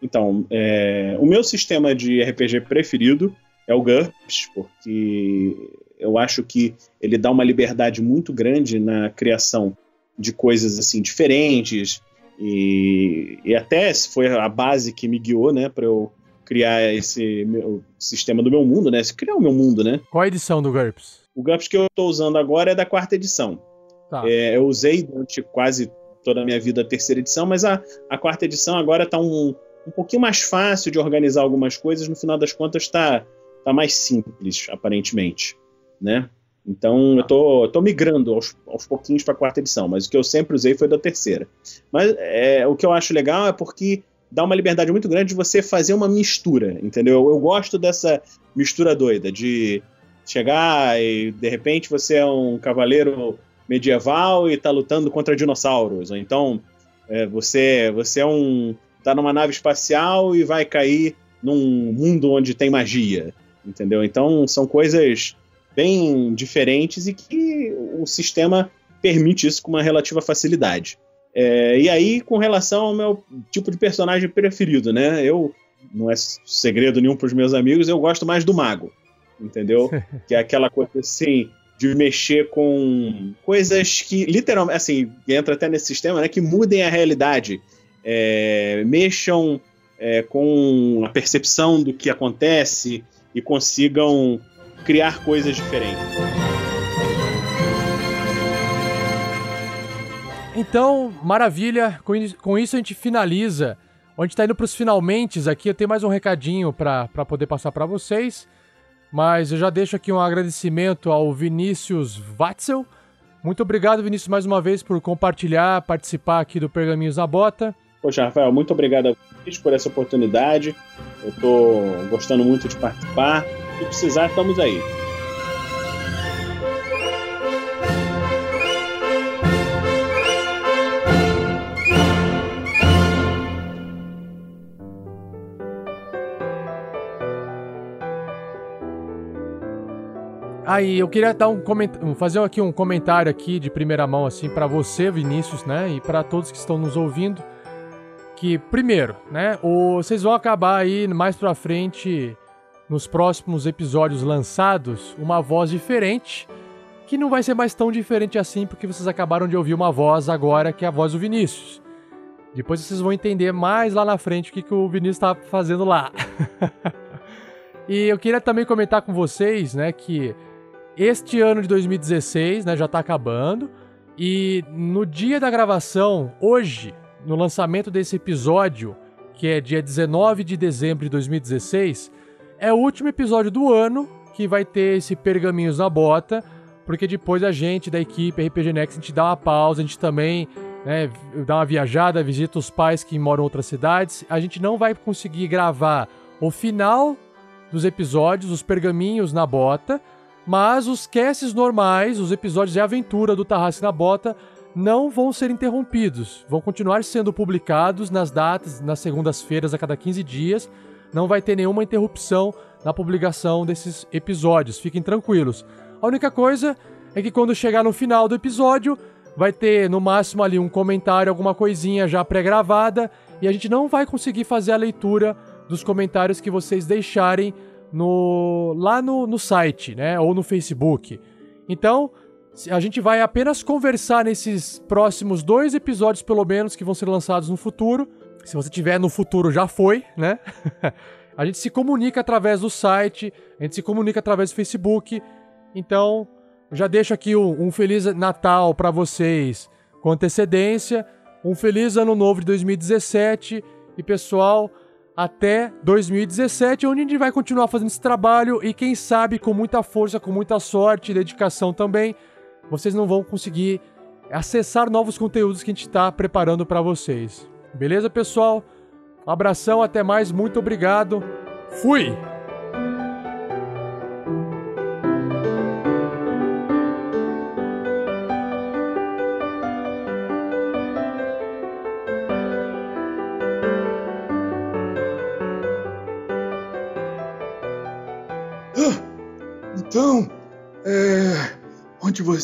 Então, é, o meu sistema de RPG preferido é o GURPS, porque eu acho que ele dá uma liberdade muito grande na criação de coisas assim diferentes e, e até se foi a base que me guiou, né, para eu criar esse meu, sistema do meu mundo, né? Criar o meu mundo, né? Qual a edição do GURPS? O GURPS que eu estou usando agora é da quarta edição. Tá. É, eu usei durante quase toda a minha vida a terceira edição, mas a, a quarta edição agora está um, um pouquinho mais fácil de organizar algumas coisas. No final das contas, está tá mais simples, aparentemente, né? Então eu tô, tô migrando aos, aos pouquinhos para a quarta edição, mas o que eu sempre usei foi da terceira. Mas é, o que eu acho legal é porque dá uma liberdade muito grande de você fazer uma mistura, entendeu? Eu gosto dessa mistura doida, de chegar e de repente você é um cavaleiro medieval e tá lutando contra dinossauros, ou então é, você, você é um. tá numa nave espacial e vai cair num mundo onde tem magia, entendeu? Então são coisas bem diferentes e que o sistema permite isso com uma relativa facilidade. É, e aí, com relação ao meu tipo de personagem preferido, né? Eu, não é segredo nenhum para os meus amigos, eu gosto mais do mago, entendeu? [laughs] que é aquela coisa assim, de mexer com coisas que, literalmente, assim, entra até nesse sistema, né? Que mudem a realidade, é, mexam é, com a percepção do que acontece e consigam criar coisas diferentes. Então, maravilha. Com isso a gente finaliza. A gente tá indo pros finalmente aqui. Eu tenho mais um recadinho para poder passar para vocês. Mas eu já deixo aqui um agradecimento ao Vinícius Watzel. Muito obrigado, Vinícius, mais uma vez por compartilhar, participar aqui do Pergaminhos na Bota. Poxa, Rafael, muito obrigado a vocês por essa oportunidade. Eu tô gostando muito de participar. Se precisar, estamos aí. Aí, eu queria dar um fazer aqui um comentário aqui de primeira mão assim para você, Vinícius, né, e para todos que estão nos ouvindo, que primeiro, né, vocês vão acabar aí mais para frente nos próximos episódios lançados uma voz diferente, que não vai ser mais tão diferente assim porque vocês acabaram de ouvir uma voz agora que é a voz do Vinícius. Depois vocês vão entender mais lá na frente o que, que o Vinícius está fazendo lá. [laughs] e eu queria também comentar com vocês, né, que este ano de 2016, né, já tá acabando. E no dia da gravação, hoje, no lançamento desse episódio, que é dia 19 de dezembro de 2016, é o último episódio do ano que vai ter esse Pergaminhos na Bota, porque depois a gente da equipe RPG Next, a gente dá uma pausa, a gente também né, dá uma viajada, visita os pais que moram em outras cidades. A gente não vai conseguir gravar o final dos episódios, os pergaminhos na bota, mas os casts normais, os episódios de aventura do Tarrasque na Bota, não vão ser interrompidos. Vão continuar sendo publicados nas datas, nas segundas-feiras a cada 15 dias. Não vai ter nenhuma interrupção na publicação desses episódios. Fiquem tranquilos. A única coisa é que quando chegar no final do episódio, vai ter no máximo ali um comentário, alguma coisinha já pré-gravada, e a gente não vai conseguir fazer a leitura dos comentários que vocês deixarem no lá no, no site, né, ou no Facebook. Então, a gente vai apenas conversar nesses próximos dois episódios, pelo menos, que vão ser lançados no futuro. Se você tiver no futuro, já foi, né? [laughs] a gente se comunica através do site, a gente se comunica através do Facebook. Então, já deixo aqui um, um Feliz Natal para vocês com antecedência. Um Feliz Ano Novo de 2017. E, pessoal, até 2017, onde a gente vai continuar fazendo esse trabalho e, quem sabe, com muita força, com muita sorte e dedicação também, vocês não vão conseguir acessar novos conteúdos que a gente está preparando para vocês. Beleza, pessoal? Um abração, até mais, muito obrigado. Fui!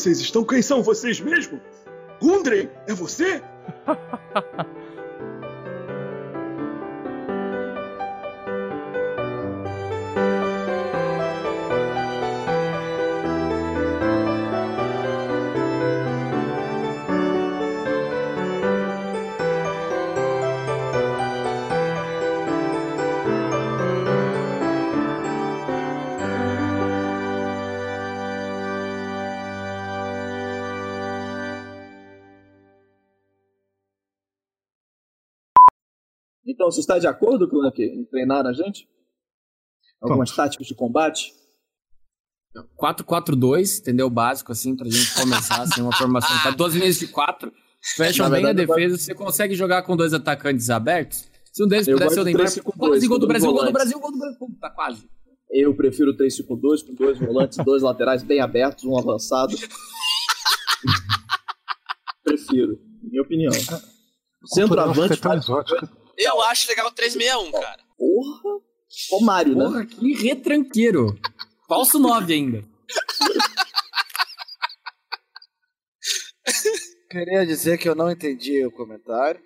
Vocês estão? Quem são vocês mesmo? Gundren, é você? [laughs] Então, você está de acordo, Clank, em treinar a gente? Algumas táticas de combate? 4-4-2, entendeu? O básico, assim, pra gente começar, assim, uma formação. Tá 12 meses de 4, fecham bem a defesa, você consegue jogar com dois atacantes abertos. Se um deles Eu pudesse ser o gosto do Neymar, 3-5-2, quase gol do Brasil, gol do. Brasil, gol do Brasil. Puta, quase. Eu prefiro 3-5-2 com dois volantes, dois laterais bem abertos, um avançado. [laughs] prefiro, minha opinião. Centroavante. Eu acho legal o 361, cara. Porra! Ô Mário, né? Porra, que retranqueiro. Falso 9 ainda. [laughs] Queria dizer que eu não entendi o comentário.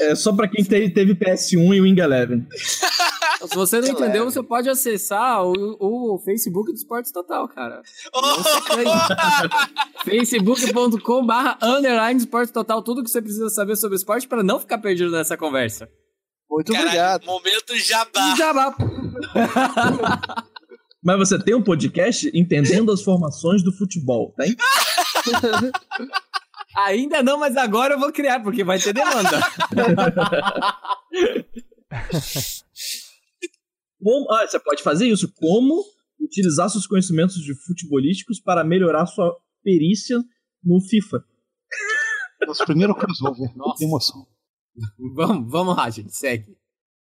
É só pra quem te- teve PS1 e Wing Eleven. [laughs] Se você não entendeu, você pode acessar o, o Facebook do Esportes Total, cara. [laughs] Não se canse. [laughs] facebook.com barra underline Esportes Total, tudo que você precisa saber sobre esporte para não ficar perdido nessa conversa. Muito obrigado. Momento jabá. Jabá. [laughs] Mas você tem um podcast entendendo as formações do futebol, tem? Ainda não, mas agora eu vou criar, porque vai ter demanda. Como, ah, você pode fazer isso. Como utilizar seus conhecimentos de futebolísticos para melhorar sua perícia no FIFA. Nosso primeiro crossover. Que emoção. vamos, vamos lá, gente, segue.